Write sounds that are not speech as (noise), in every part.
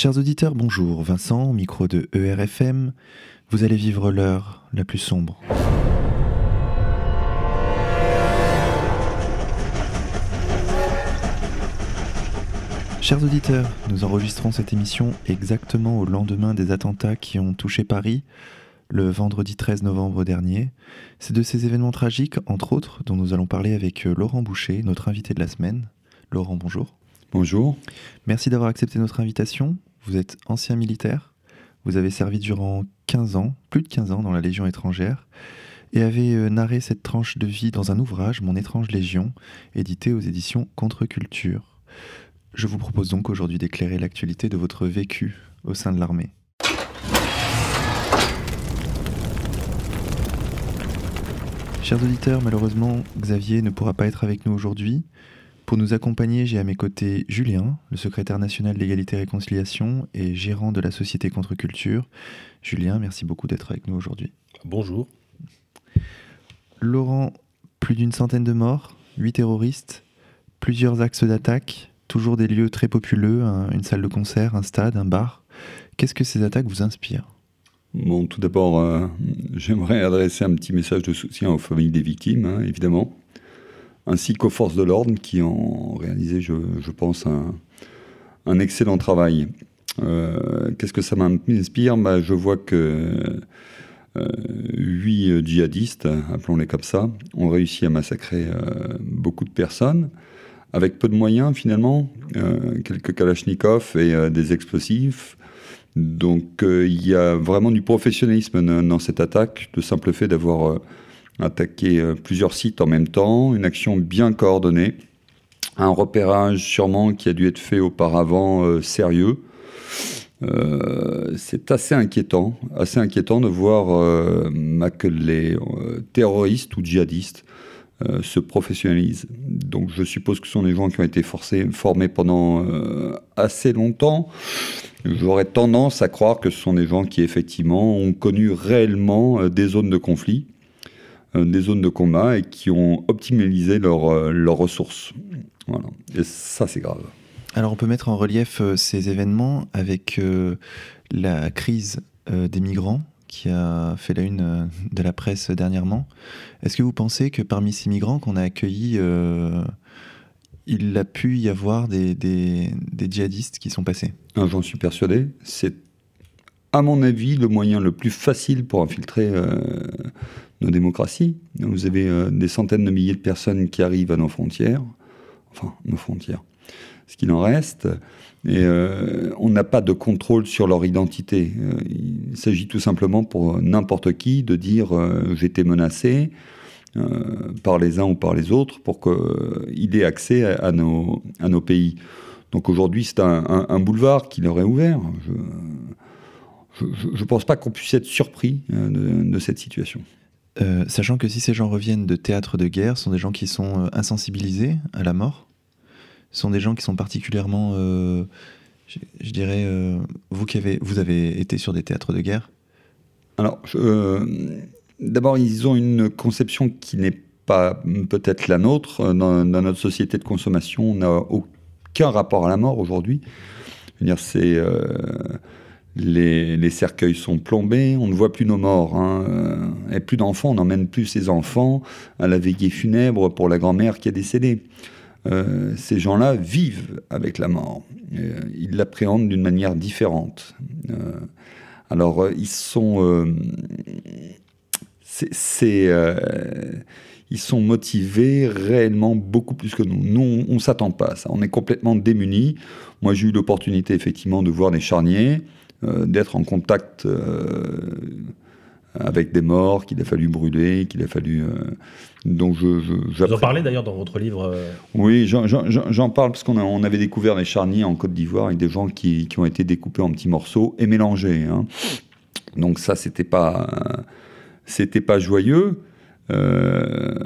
Chers auditeurs, bonjour. Vincent, micro de ERFM. Vous allez vivre l'heure la plus sombre. Chers auditeurs, nous enregistrons cette émission exactement au lendemain des attentats qui ont touché Paris le vendredi 13 novembre dernier. C'est de ces événements tragiques, entre autres, dont nous allons parler avec euh, Laurent Boucher, notre invité de la semaine. Laurent, bonjour. Bonjour. Merci d'avoir accepté notre invitation. Vous êtes ancien militaire, vous avez servi durant 15 ans, plus de 15 ans dans la Légion étrangère, et avez euh, narré cette tranche de vie dans un ouvrage, Mon étrange Légion, édité aux éditions Contre-Culture. Je vous propose donc aujourd'hui d'éclairer l'actualité de votre vécu au sein de l'armée. Chers auditeurs, malheureusement, Xavier ne pourra pas être avec nous aujourd'hui. Pour nous accompagner, j'ai à mes côtés Julien, le secrétaire national de l'égalité et réconciliation et gérant de la société Contre-Culture. Julien, merci beaucoup d'être avec nous aujourd'hui. Bonjour. Laurent, plus d'une centaine de morts, huit terroristes, plusieurs axes d'attaque, toujours des lieux très populeux, une salle de concert, un stade, un bar. Qu'est-ce que ces attaques vous inspirent? Bon, tout d'abord, euh, j'aimerais adresser un petit message de soutien aux familles des victimes, hein, évidemment, ainsi qu'aux forces de l'ordre qui ont réalisé, je, pense, un, excellent travail. Euh, qu'est-ce que ça m'inspire? Bah, Je vois que euh, huit djihadistes, appelons-les comme ça, ont réussi à massacrer beaucoup de personnes. Avec peu de moyens finalement, quelques kalachnikovs et des explosifs, donc euh, il y a vraiment du professionnalisme dans cette attaque, le simple fait d'avoir euh, attaqué euh, plusieurs sites en même temps, une action bien coordonnée, un repérage sûrement qui a dû être fait auparavant sérieux. c'est assez inquiétant, assez inquiétant de voir que les terroristes ou djihadistes se professionnalisent. Donc je suppose que ce sont des gens qui ont été forcés, formés pendant assez longtemps. J'aurais tendance à croire que ce sont des gens qui effectivement ont connu réellement euh, des zones de conflit, euh, des zones de combat et qui ont optimalisé euh, leurs ressources. Voilà. Et ça, c'est grave. Alors on peut mettre en relief ces événements avec la crise des migrants qui a fait la une de la presse dernièrement. Est-ce que vous pensez que parmi ces migrants qu'on a accueillis, il a pu y avoir des, des, djihadistes qui sont passés? Ah, J'en suis persuadé. C'est, à mon avis, le moyen le plus facile pour infiltrer euh, nos démocraties. Vous avez euh, des centaines de milliers de personnes qui arrivent à nos frontières, enfin, nos frontières, ce qu'il en reste. Et euh, on n'a pas de contrôle sur leur identité. il s'agit tout simplement pour n'importe qui de dire été menacé, euh, par les uns ou par les autres pour qu'il ait accès à, nos, à nos pays. Donc aujourd'hui, c'est un, boulevard qui leur est ouvert. Je ne pense pas qu'on puisse être surpris euh, de, cette situation. Euh, sachant que si ces gens reviennent de théâtres de guerre, sont des gens qui sont insensibilisés à la mort, sont des gens qui sont particulièrement, je, dirais, vous qui avez, vous avez été sur des théâtres de guerre. Alors, D'abord, ils ont une conception qui n'est pas peut-être la nôtre. Dans, notre société de consommation, on n'a aucun rapport à la mort aujourd'hui. dire, c'est euh, les, cercueils sont plombés, on ne voit plus nos morts. Hein. Euh, et plus d'enfants, on n'emmène plus ses enfants à la veillée funèbre pour la grand-mère qui est décédée. Euh, ces gens-là vivent avec la mort. ils l'appréhendent d'une manière différente. alors, ils sont euh, ils sont motivés réellement beaucoup plus que nous. Nous, on ne s'attend pas à ça. On est complètement démunis. Moi, j'ai eu l'opportunité effectivement de voir des charniers, euh, d'être en contact euh, avec des morts qu'il a fallu brûler, qu'il a fallu. donc je, je Vous en parlez d'ailleurs dans votre livre. Oui, j'en parle parce qu'on on avait découvert des charniers en Côte d'Ivoire avec des gens qui, qui, ont été découpés en petits morceaux et mélangés. Hein. Donc ça, c'était pas c'était pas joyeux. Euh,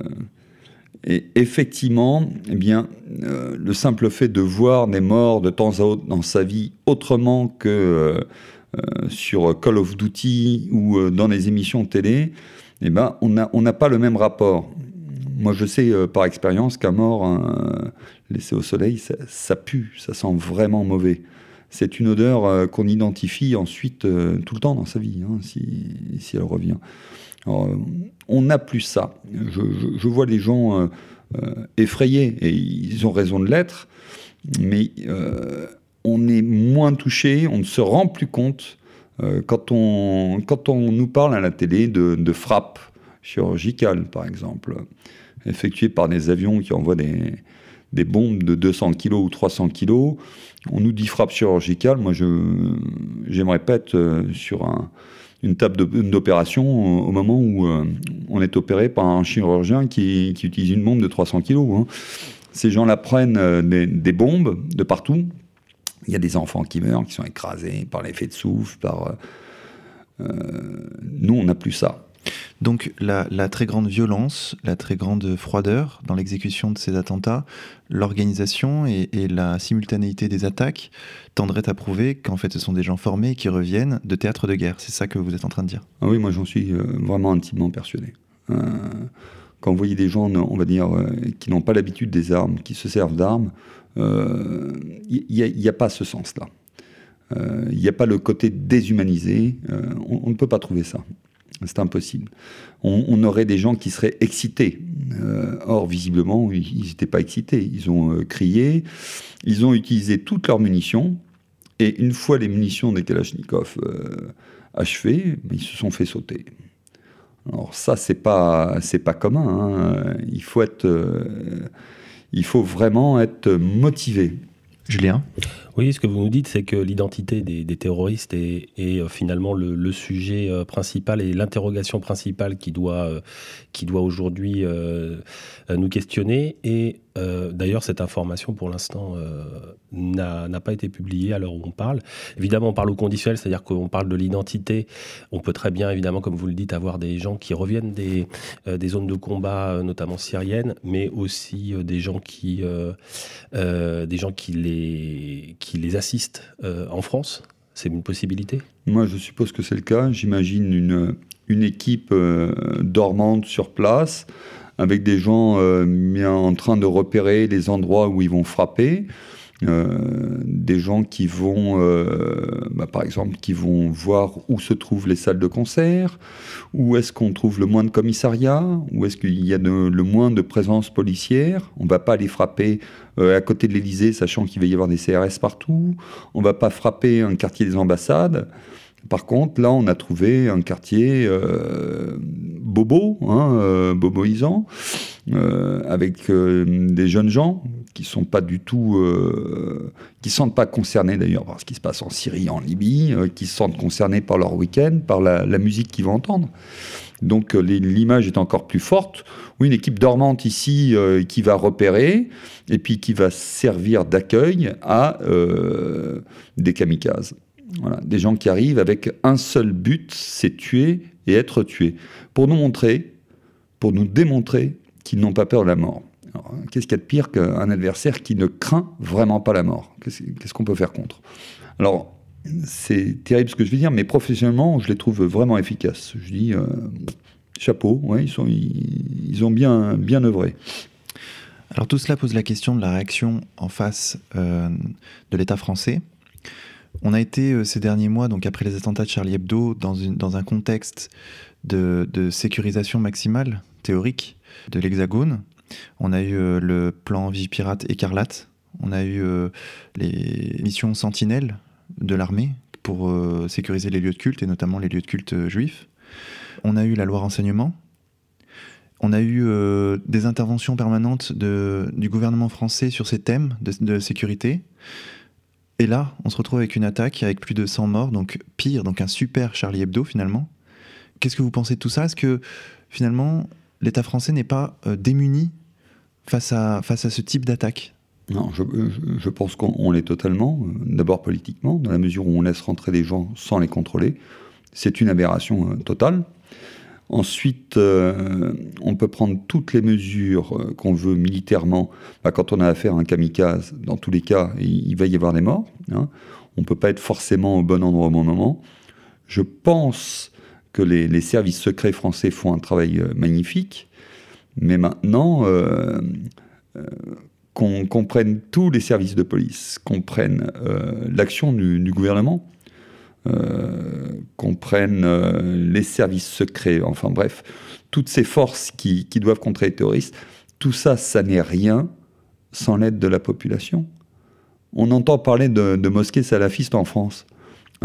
et effectivement, eh bien, euh, le simple fait de voir des morts de temps à autre dans sa vie autrement que euh, sur Call of Duty ou dans les émissions télé, eh ben, on n'a pas le même rapport. Moi, je sais par expérience qu'un mort laissé au soleil, ça, pue, ça sent vraiment mauvais. c'est une odeur qu'on identifie ensuite tout le temps dans sa vie, hein, si, elle revient. On n'a plus ça. Je, je, vois les gens effrayés, et ils ont raison de l'être, mais on est moins touché, on ne se rend plus compte quand, on, quand on nous parle à la télé de, de frappe chirurgicale, par exemple, effectuée par des avions qui envoient des, des bombes de 200 kg ou 300 kg. On nous dit frappe chirurgicale. Moi, j'aimerais pas être euh, sur une table d'opération au moment où euh, on est opéré par un chirurgien qui, utilise une bombe de 300 kg. Hein. Ces gens-là prennent euh, des, bombes de partout. Il y a des enfants qui meurent, qui sont écrasés par l'effet de souffle. Par, nous, on n'a plus ça. Donc la, très grande violence, la très grande froideur dans l'exécution de ces attentats, l'organisation et, la simultanéité des attaques tendraient à prouver qu'en fait ce sont des gens formés qui reviennent de théâtre de guerre. C'est ça que vous êtes en train de dire? Ah Oui, moi j'en suis euh, vraiment intimement persuadé. Euh, quand vous voyez des gens, on va dire, euh, qui n'ont pas l'habitude des armes, qui se servent d'armes, il n'y a, pas ce sens-là. Il n'y a pas le côté déshumanisé. on ne peut pas trouver ça. C'est impossible. On, aurait des gens qui seraient excités. Euh, or, visiblement, ils n'étaient pas excités. Ils ont euh, crié, ils ont utilisé toutes leurs munitions, et une fois les munitions des Kalachnikov euh, achevées, ils se sont fait sauter. Alors ça, c'est pas, pas commun. Hein. Il faut être, il faut vraiment être motivé. Julien? Oui, ce que vous nous dites, c'est que l'identité des, terroristes est, euh, finalement le, sujet euh, principal et l'interrogation principale qui doit, euh, qui doit aujourd'hui nous questionner. Et d'ailleurs, cette information, pour l'instant, n'a pas été publiée à l'heure où on parle. Évidemment, on parle au conditionnel, c'est-à-dire qu'on parle de l'identité. On peut très bien, évidemment, comme vous le dites, avoir des gens qui reviennent des, des zones de combat, notamment syriennes, mais aussi des gens qui, des gens qui les qui les assistent euh, en France C'est une possibilité? Moi, je suppose que c'est le cas. J'imagine une, une équipe euh, dormante sur place, avec des gens euh, en train de repérer les endroits où ils vont frapper. Euh, des gens qui vont, euh, bah, par exemple, qui vont voir où se trouvent les salles de concert, où est-ce qu'on trouve le moins de commissariats, où est-ce qu'il y a le moins de présence policière. On ne va pas aller frapper euh, à côté de l'Élysée, sachant qu'il va y avoir des CRS partout. On ne va pas frapper un quartier des ambassades. Par contre, là, on a trouvé un quartier bobo, hein, boboisant, avec des jeunes gens qui sont pas du tout, euh, qui sentent pas concernés d'ailleurs par ce qui se passe en Syrie, en Libye, euh, qui se sentent concernés par leur week-end, par la, musique qu'ils vont entendre. Donc euh, l'image est encore plus forte. Oui, une équipe dormante ici qui va repérer et puis qui va servir d'accueil à des kamikazes. Voilà, des gens qui arrivent avec un seul but, c'est tuer et être tué, pour nous montrer, pour nous démontrer qu'ils n'ont pas peur de la mort. Qu'est-ce qu'il y a de pire qu'un adversaire qui ne craint vraiment pas la mort? Qu'est-ce qu'on peut faire contre? Alors, c'est terrible ce que je vais dire, mais professionnellement, je les trouve vraiment efficaces. Je dis, euh, chapeau, ils, ont bien, bien œuvré. Alors tout cela pose la question de la réaction en face euh, de l'État français. On a été euh, ces derniers mois, donc après les attentats de Charlie Hebdo, dans, un contexte de, sécurisation maximale théorique de l'Hexagone, on a eu euh, le plan Vigipirate Écarlate. On a eu euh, les missions Sentinelle de l'armée pour sécuriser les lieux de culte et notamment les lieux de culte juifs. On a eu la loi renseignement. On a eu des interventions permanentes du gouvernement français sur ces thèmes de, sécurité. Et là, on se retrouve avec une attaque avec plus de 100 morts, donc pire, donc un super Charlie Hebdo finalement. Qu'est-ce que vous pensez de tout ça? Est-ce que finalement l'État français n'est pas démuni face à, face à ce type d'attaque? Non, je, pense qu'on l'est totalement. Euh, d'abord politiquement, dans la mesure où on laisse rentrer des gens sans les contrôler. C'est une aberration euh, totale. Ensuite, euh, on peut prendre toutes les mesures qu'on veut militairement. Bah, quand on a affaire à un kamikaze, dans tous les cas, il, va y avoir des morts. Hein. On ne peut pas être forcément au bon endroit au bon moment. Je pense que les, services secrets français font un travail magnifique. Mais maintenant, euh, euh, qu'on comprenne tous les services de police, qu'on prenne l'action du, gouvernement, qu'on prenne les services secrets, enfin bref, toutes ces forces qui, doivent contrer les terroristes, tout ça, ça n'est rien sans l'aide de la population. On entend parler de, mosquées salafistes en France.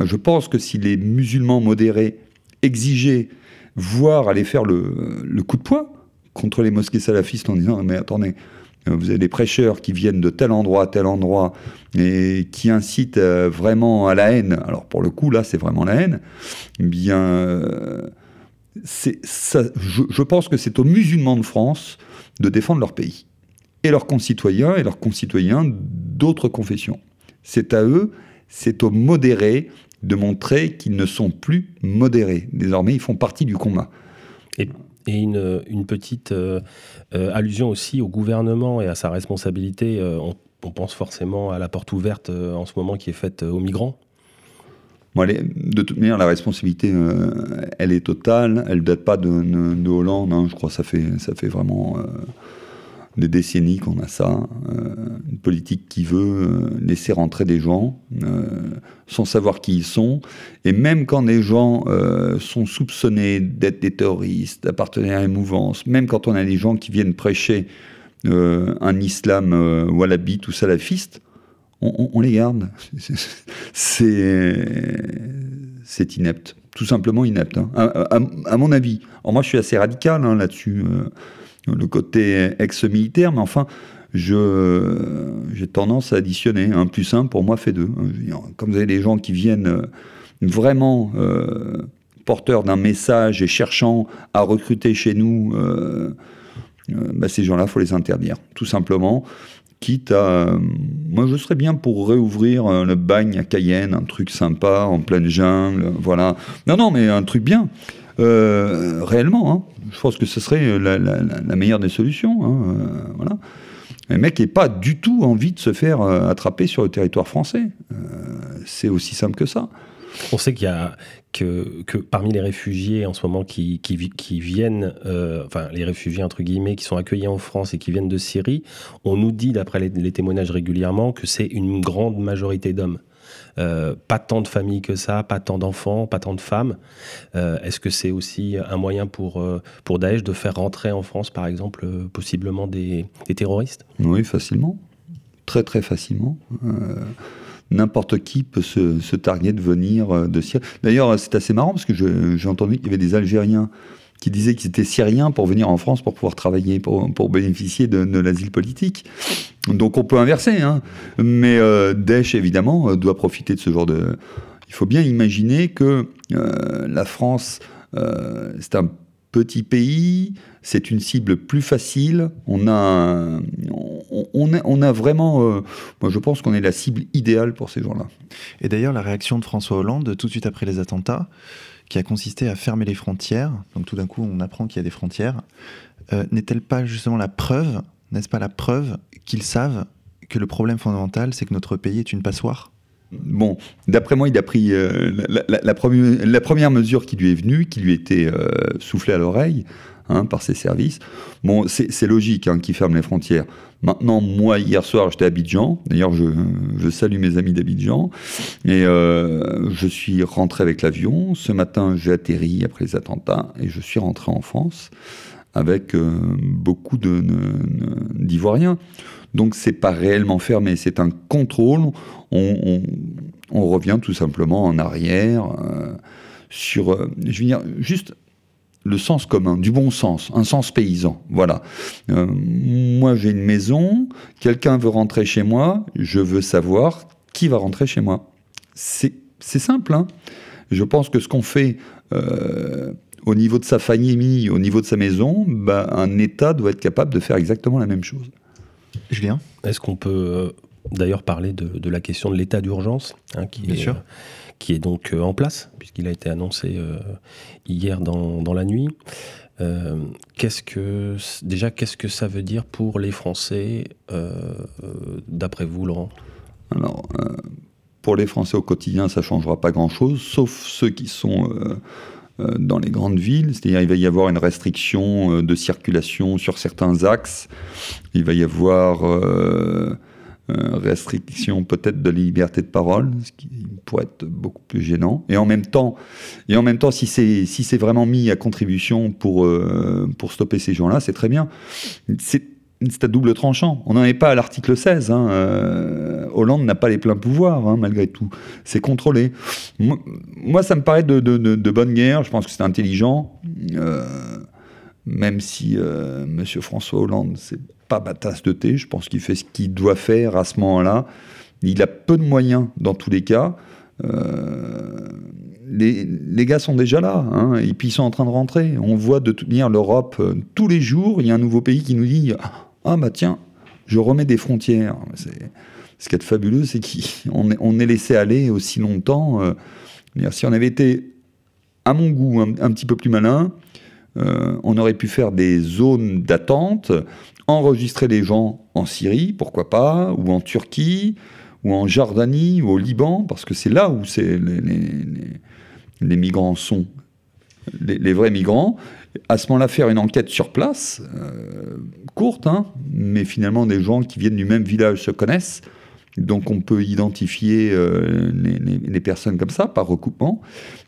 Je pense que si les musulmans modérés exigeaient, voire allaient faire le, coup de poing contre les mosquées salafistes en disant mais attendez, vous avez des prêcheurs qui viennent de tel endroit, tel endroit, et qui incitent euh, vraiment à la haine. Alors pour le coup, là, c'est vraiment la haine. Bien, euh, ça, je, pense que c'est aux musulmans de France de défendre leur pays et leurs concitoyens et leurs concitoyens d'autres confessions. C'est à eux, c'est aux modérés de montrer qu'ils ne sont plus modérés. Désormais, ils font partie du combat. Et, une, petite euh, euh, allusion aussi au gouvernement et à sa responsabilité. Euh, on, pense forcément à la porte ouverte en ce moment qui est faite aux migrants. de toute manière, la responsabilité, elle est totale. Elle ne date pas de, de, Hollande. Hein. Je crois que ça fait vraiment des décennies qu'on a ça, euh, une politique qui veut euh, laisser rentrer des gens euh, sans savoir qui ils sont, et même quand des gens sont soupçonnés d'être des terroristes, d'appartenir à une mouvance, même quand on a des gens qui viennent prêcher un islam wallabite ou salafiste, on, les garde. (laughs) C'est inepte, tout simplement inepte, hein. à, mon avis. Alors moi, je suis assez radical hein, là-dessus le côté ex-militaire, mais enfin, je, j'ai tendance à additionner. Un plus un, pour moi, fait deux. Comme vous avez des gens qui viennent euh, vraiment euh, porteurs d'un message et cherchant à recruter chez nous, euh, bah, ces gens-là, faut les interdire, tout simplement. Quitte à. moi, je serais bien pour réouvrir le bagne à Cayenne, un truc sympa, en pleine jungle, voilà. Non, non, mais un truc bien. Euh, réellement, hein. je pense que ce serait la, meilleure des solutions. Hein, euh, voilà. Un mec n'a pas du tout envie de se faire euh, attraper sur le territoire français. c'est aussi simple que ça. On sait qu'il y a que, parmi les réfugiés en ce moment qui viennent, enfin les réfugiés entre guillemets, qui sont accueillis en France et qui viennent de Syrie, on nous dit d'après les, témoignages régulièrement que c'est une grande majorité d'hommes. Euh, pas tant de familles que ça, pas tant d'enfants, pas tant de femmes. Euh, est-ce que c'est aussi un moyen pour, euh, pour Daesh de faire rentrer en France, par exemple, possiblement des, terroristes? Oui, facilement. Très, très facilement. N'importe qui peut se, se targuer de venir de Syrie. D'ailleurs, c'est assez marrant parce que j'ai entendu qu'il y avait des Algériens qui disaient qu'ils étaient syriens pour venir en France pour pouvoir travailler, pour, bénéficier de, l'asile politique. Donc on peut inverser, hein. mais euh, Daesh évidemment euh, doit profiter de ce genre de. Il faut bien imaginer que euh, la France, c'est un petit pays, c'est une cible plus facile. On a, on, a, on a vraiment, moi je pense qu'on est la cible idéale pour ces gens-là. Et d'ailleurs, la réaction de François Hollande tout de suite après les attentats, qui a consisté à fermer les frontières, donc tout d'un coup on apprend qu'il y a des frontières, euh, n'est-elle pas justement la preuve, n'est-ce pas la preuve qu'ils savent que le problème fondamental, c'est que notre pays est une passoire? Bon, d'après moi, il a pris euh, la, première, mesure qui lui est venue, qui lui était euh, soufflée à l'oreille hein, par ses services. Bon, c'est logique hein, qu'il ferme les frontières. Maintenant, moi, hier soir, j'étais à Abidjan. D'ailleurs, je, salue mes amis d'Abidjan. Et euh, je suis rentré avec l'avion. Ce matin, j'ai atterri après les attentats et je suis rentré en France avec euh, beaucoup d'Ivoiriens. Donc, c'est pas réellement fermé, c'est un contrôle. On, revient tout simplement en arrière euh, sur. je veux dire, juste le sens commun, du bon sens, un sens paysan. Voilà. Euh, moi, j'ai une maison, quelqu'un veut rentrer chez moi, je veux savoir qui va rentrer chez moi. C'est simple. Hein je pense que ce qu'on fait euh, au niveau de sa famille, au niveau de sa maison, bah, un État doit être capable de faire exactement la même chose. Julien? Est-ce qu'on peut euh, d'ailleurs parler de, la question de l'état d'urgence hein, qui Bien sûr qui est donc euh, en place, puisqu'il a été annoncé euh, hier dans, dans, la nuit. Euh, qu'est-ce que déjà qu'est-ce que ça veut dire pour les Français d'après vous, Laurent? Alors, pour les Français au quotidien, ça changera pas grand-chose, sauf ceux qui sont dans les grandes villes, c'est-à-dire il va y avoir une restriction de circulation sur certains axes, il va y avoir restriction peut-être de la liberté de parole, ce qui pourrait être beaucoup plus gênant. Et en même temps, et en même temps si c'est si c'est vraiment mis à contribution pour, euh, pour stopper ces gens-là, c'est très bien. C'est à double tranchant. On n'en est pas à l'article 16. Hein. Euh, Hollande n'a pas les pleins pouvoirs, hein, malgré tout. C'est contrôlé. Moi, ça me paraît de, de, de, bonne guerre. Je pense que c'est intelligent. même si M. François Hollande, c'est pas ma tasse de thé. Je pense qu'il fait ce qu'il doit faire à ce moment-là. Il a peu de moyens dans tous les cas. Euh, les, gars sont déjà là, hein, et puis ils sont en train de rentrer. On voit de toute l'Europe, euh, tous les jours, il y a un nouveau pays qui nous dit Ah bah tiens, je remets des frontières. Ce qui est fabuleux, c'est qu'on est, on est laissé aller aussi longtemps. Euh, si on avait été, à mon goût, un, petit peu plus malin, on aurait pu faire des zones d'attente enregistrer les gens en Syrie, pourquoi pas, ou en Turquie, ou en Jordanie, ou au Liban, parce que c'est là où les, les, migrants sont, les, vrais migrants. À ce moment-là, faire une enquête sur place, euh, courte, hein, mais finalement des gens qui viennent du même village se connaissent. Donc on peut identifier euh, les, personnes comme ça, par recoupement.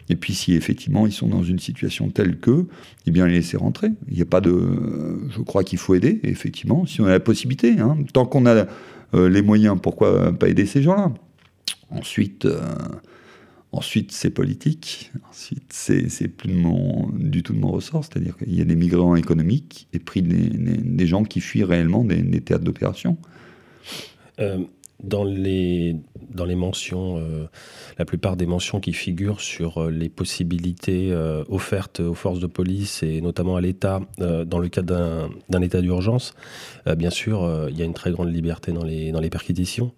Et puis si effectivement ils sont dans une situation telle que, eh bien les laisser rentrer. Il n'y a pas de... Je crois qu'il faut aider, effectivement, si on a la possibilité. Hein. Tant qu'on a euh, les moyens, pourquoi pas aider ces gens-là? Ensuite... Euh, ensuite, c'est politique. Ensuite, c'est plus du tout de mon ressort. C'est-à-dire qu'il y a des migrants économiques et puis des, gens qui fuient réellement des, des théâtres d'opération. Dans les, dans les mentions, euh, la plupart des mentions qui figurent sur euh, les possibilités euh, offertes aux forces de police et notamment à l'État dans le cadre d'un état d'urgence, bien sûr, il y a une très grande liberté dans les, dans les perquisitions,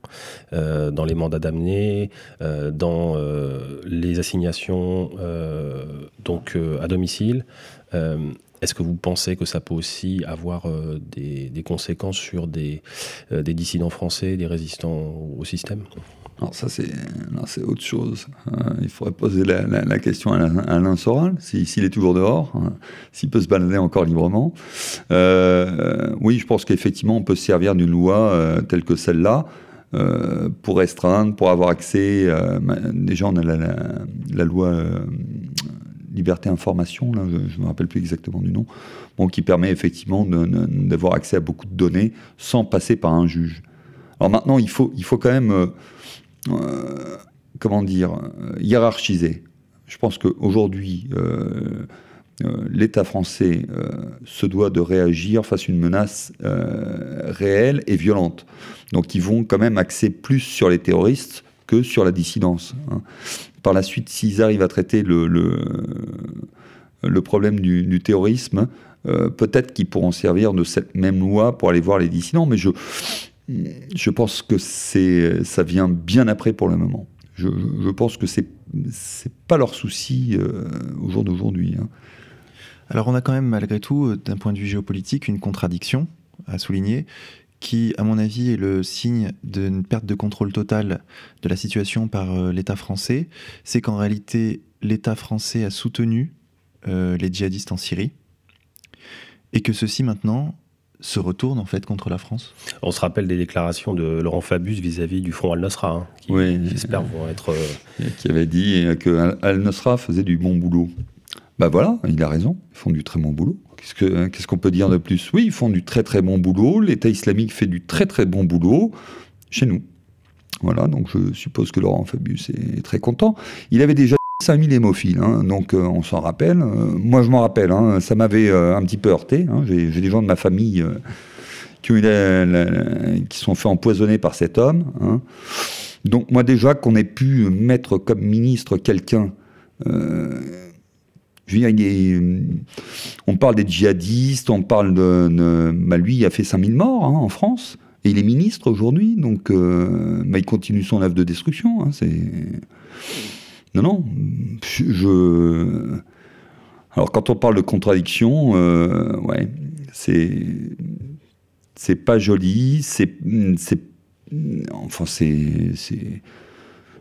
dans les mandats d'amener, dans les assignations donc, à domicile. Est-ce que vous pensez que ça peut aussi avoir euh, des, conséquences sur des, euh, des, dissidents français, des résistants au système? Alors ça, c'est, autre chose. Hein. il faudrait poser la, question à Alain Soral, s'il est toujours dehors, hein, s'il peut se balader encore librement. Euh, oui, je pense qu'effectivement, on peut se servir d'une loi telle que celle-là pour restreindre, pour avoir accès. déjà, on a la loi liberté information, là, je ne me rappelle plus exactement du nom, qui permet effectivement d'avoir accès à beaucoup de données sans passer par un juge. Alors maintenant, il faut, il faut quand même, euh, euh, comment dire, euh, hiérarchiser. Je pense qu'aujourd'hui, l'État français se doit de réagir face à une menace réelle et violente. Donc ils vont quand même axer plus sur les terroristes que sur la dissidence. Hein. Par la suite, s'ils arrivent à traiter le, le, problème du, terrorisme, euh, peut-être qu'ils pourront servir de cette même loi pour aller voir les dissidents, mais je, je pense que ça vient bien après pour le moment. Je, je pense que c'est c'est pas leur souci euh, au jour d'aujourd'hui. Hein. Alors on a quand même malgré tout, d'un point de vue géopolitique, une contradiction à souligner qui, à mon avis, est le signe d'une perte de contrôle totale de la situation par euh, l'État français, c'est qu'en réalité, l'État français a soutenu euh, les djihadistes en Syrie, et que ceux-ci maintenant se retournent en fait contre la France. On se rappelle des déclarations de Laurent Fabius vis-à-vis du Front Al-Nusra, hein, qui j'espère vont être... Euh, qui avait dit que Al-Nusra faisait du bon boulot. Bah voilà, il a raison, ils font du très bon boulot. Qu'est-ce qu'on peut dire de plus? Oui, ils font du très très bon boulot. L'État islamique fait du très très bon boulot chez nous. Voilà, donc je suppose que Laurent Fabius est très content. Il avait déjà 5000 hémophiles, hein, donc euh, on s'en rappelle. Euh, moi, je m'en rappelle, hein, ça m'avait euh, un petit peu heurté. Hein. J'ai des gens de ma famille qui, ont sont fait empoisonner par cet homme. Donc moi déjà qu'on ait pu mettre comme ministre quelqu'un euh, on parle des djihadistes, on parle de. Bah, lui, il a fait 5000 morts hein, en France. Et il est ministre aujourd'hui, donc euh, bah, il continue son œuvre de destruction. Hein. Non, non. Je. Alors, quand on parle de contradiction, euh, ouais, c'est. C'est pas joli, c'est. Enfin, c'est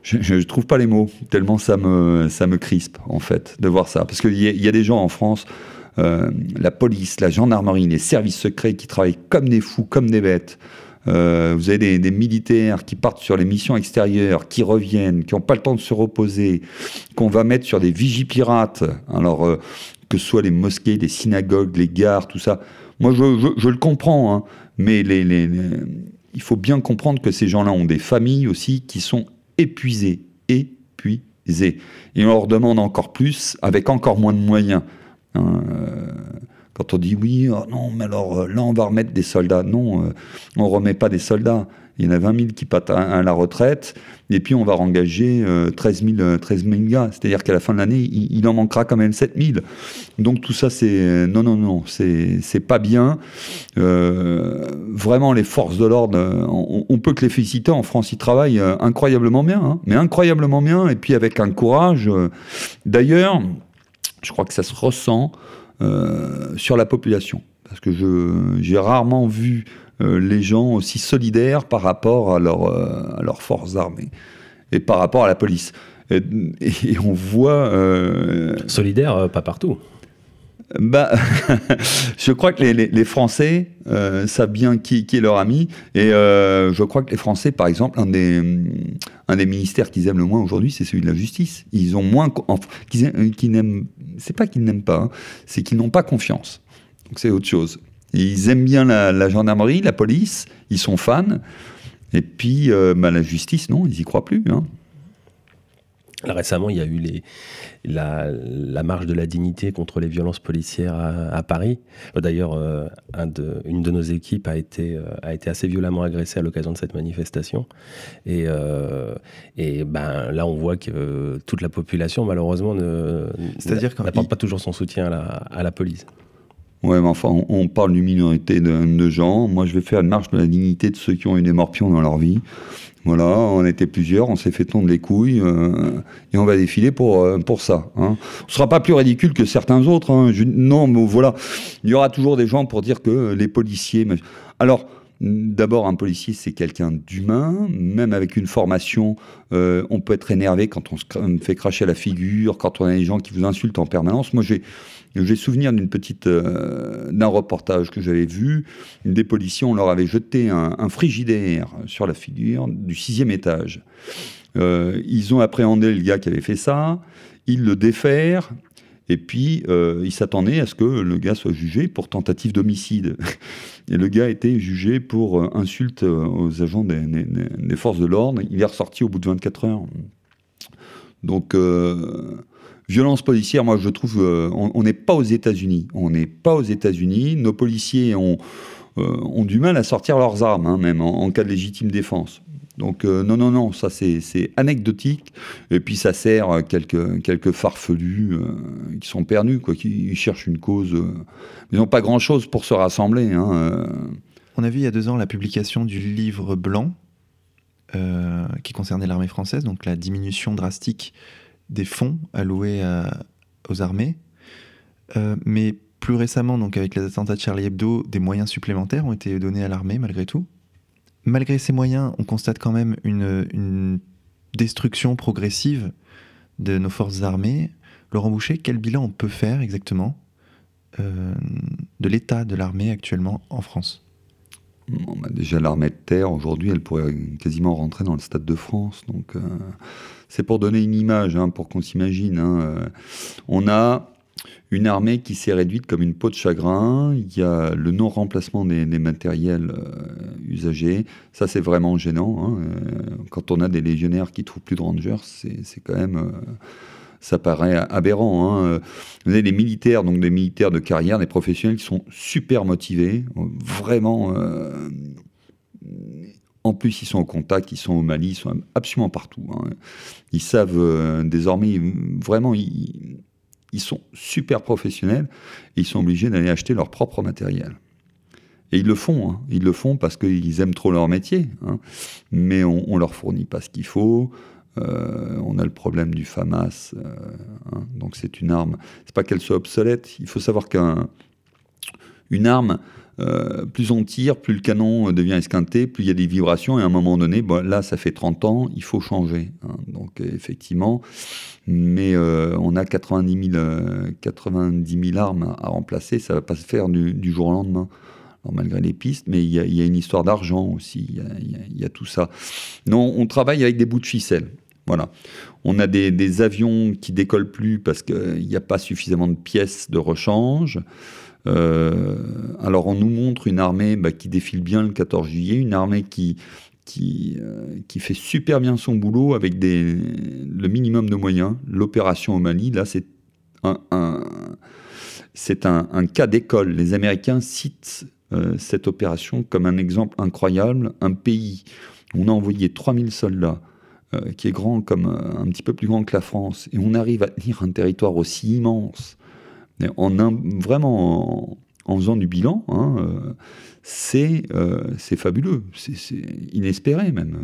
je ne trouve pas les mots, tellement ça me, ça me crispe, en fait, de voir ça. Parce qu'il y, y, a des gens en France, euh, la police, la gendarmerie, les services secrets qui travaillent comme des fous, comme des bêtes. Euh, vous avez des, militaires qui partent sur les missions extérieures, qui reviennent, qui n'ont pas le temps de se reposer, qu'on va mettre sur des vigipirates. Alors, euh, que ce soit les mosquées, les synagogues, les gares, tout ça. Moi, je, je, le comprends, hein, mais les, les, il faut bien comprendre que ces gens-là ont des familles aussi qui sont épuisés, épuisés. Et on leur demande encore plus avec encore moins de moyens. Hein, euh, quand on dit oui, oh non, mais alors là on va remettre des soldats. Non, euh, on ne remet pas des soldats. Il y en a 20 000 qui partent à, la retraite, et puis on va engager 13, 000, 13 000 gars. C'est-à-dire qu'à la fin de l'année, il, en manquera quand même 7 000. Donc tout ça, c'est non, non, non, c'est pas bien. Euh, vraiment, les forces de l'ordre, on, on, peut que les féliciter. En France, ils travaillent euh, incroyablement bien, hein, mais incroyablement bien, et puis avec un courage. Euh, D'ailleurs, je crois que ça se ressent euh, sur la population. Parce que j'ai rarement vu euh, les gens aussi solidaires par rapport à, leur, euh, à leurs forces armées et par rapport à la police. Et, et on voit. Euh, Solidaire, pas partout. Bah, (laughs) je crois que les, les, les Français euh, savent bien qui, qui, est leur ami. Et euh, je crois que les Français, par exemple, un des, un des ministères qu'ils aiment le moins aujourd'hui, c'est celui de la justice. Ils ont moins. Qu'ils qu n'aiment. C'est pas qu'ils n'aiment pas, hein, c'est qu'ils n'ont pas confiance. Donc c'est autre chose. Ils aiment bien la, la, gendarmerie, la police, ils sont fans. Et puis, euh, bah, la justice, non, ils y croient plus. Hein. Là, récemment, il y a eu les, la, la, marche de la dignité contre les violences policières à, à Paris. D'ailleurs, euh, un de, une de nos équipes a été, euh, a été assez violemment agressée à l'occasion de cette manifestation. Et, euh, et ben, là, on voit que toute la population, malheureusement, n'apporte pas toujours son soutien à la, à la police. Ouais, mais enfin, on, parle d'une minorité de, gens. Moi, je vais faire une marche de la dignité de ceux qui ont eu des morpions dans leur vie. Voilà, on était plusieurs, on s'est fait tondre les couilles euh, et on va défiler pour, euh, pour ça. Hein. On sera pas plus ridicule que certains autres. Hein. Non, mais voilà, il y aura toujours des gens pour dire que les policiers. Alors, D'abord, un policier, c'est quelqu'un d'humain. Même avec une formation, euh, on peut être énervé quand on se fait cracher à la figure, quand on a des gens qui vous insultent en permanence. Moi, j'ai j'ai souvenir d'une petite euh, d'un reportage que j'avais vu. Des policiers, on leur avait jeté un, frigidaire sur la figure du sixième étage. Euh, ils ont appréhendé le gars qui avait fait ça. Ils le défèrent. Et puis, euh, ils s'attendaient à ce que le gars soit jugé pour tentative d'homicide. Et le gars été jugé pour insulte aux agents des, forces de l'ordre. Il est ressorti au bout de 24 heures. Donc, violence policière, moi je trouve, euh, on n'est pas aux États-Unis. On n'est pas aux États-Unis. Nos policiers ont, euh, du mal à sortir leurs armes, hein, même en, cas de légitime défense. Donc euh, non, non, non, ça c'est anecdotique. Et puis ça sert quelques, quelques farfelus qui sont perdus, quoi, qui cherchent une cause. Ils n'ont pas grand-chose pour se rassembler. On a vu il y a deux ans la publication du livre blanc qui concernait l'armée française, donc la diminution drastique des fonds alloués à, aux armées. Euh, mais plus récemment, donc avec les attentats de Charlie Hebdo, des moyens supplémentaires ont été donnés à l'armée malgré tout. Malgré ces moyens, on constate quand même une, une destruction progressive de nos forces armées. Laurent Boucher, quel bilan on peut faire exactement euh, de l'état de l'armée actuellement en France? Bon, bah Déjà, l'armée de terre, aujourd'hui, elle pourrait quasiment rentrer dans le Stade de France. Donc, euh, c'est pour donner une image, hein, pour qu'on s'imagine. Hein. Euh, on a une armée qui s'est réduite comme une peau de chagrin. Il y a le non-remplacement des, matériels euh, usagés. Ça, c'est vraiment gênant. Hein. Quand on a des légionnaires qui trouvent plus de rangers, c'est quand même. Ça paraît aberrant. Hein. Vous avez des militaires, donc des militaires de carrière, des professionnels qui sont super motivés, vraiment. Euh, en plus, ils sont au contact, ils sont au Mali, ils sont absolument partout. Hein. Ils savent euh, désormais, vraiment, ils, sont super professionnels et ils sont obligés d'aller acheter leur propre matériel. Et ils le font, hein. ils le font parce qu'ils aiment trop leur métier, mais on, on leur fournit pas ce qu'il faut. Euh, on a le problème du FAMAS, euh, hein. donc c'est une arme. C'est pas qu'elle soit obsolète. Il faut savoir qu'un Une arme, euh, plus on tire, plus le canon devient esquinté, plus il y a des vibrations, et à un moment donné, là, ça fait 30 ans, il faut changer. Hein. Donc, effectivement, mais on a 90 000, 90 000, armes à remplacer, ça va pas se faire du, jour au lendemain. Malgré les pistes, mais il y, a, une histoire d'argent aussi, il y, a, tout ça. Non, on travaille avec des bouts de ficelle. Voilà. On a des, avions qui décollent plus parce qu'il n'y a pas suffisamment de pièces de rechange. Euh, alors on nous montre une armée bah, qui défile bien le 14 juillet, une armée qui, euh, qui fait super bien son boulot avec le minimum de moyens. L'opération au Mali, là, c'est un, c'est un, cas d'école. Les Américains citent euh, cette opération comme un exemple incroyable. Un pays où on a envoyé 3000 soldats, qui est grand comme un petit peu plus grand que la France, et on arrive à tenir un territoire aussi immense en vraiment en, faisant du bilan, hein, euh, euh, c'est fabuleux, c'est inespéré même.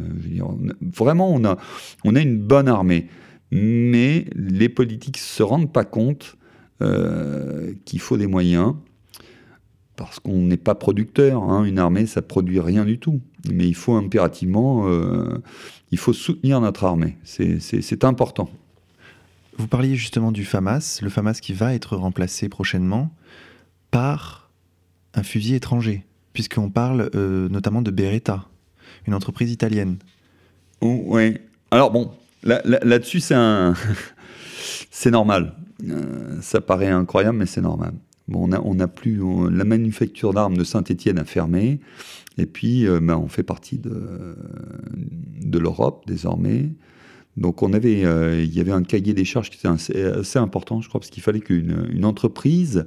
vraiment, on a, on a une bonne armée, mais les politiques ne se rendent pas compte euh, qu'il faut des moyens, parce qu'on n'est pas producteur. Hein. une armée, ça ne produit rien du tout. Mais il faut impérativement, il faut soutenir notre armée. C'est important. Vous parliez justement du FAMAS, le FAMAS qui va être remplacé prochainement par un fusil étranger, puisqu'on parle euh, notamment de Beretta, une entreprise italienne. Oh, oui. Alors bon, là-dessus, c'est un... (laughs) c'est normal. Euh, ça paraît incroyable, mais c'est normal. Bon, on a plus... la manufacture d'armes de Saint-Étienne a fermé, et puis euh, ben, on fait partie de, l'Europe désormais. Donc on avait, euh, il y avait un cahier des charges qui était assez, important, je crois, parce qu'il fallait qu'une entreprise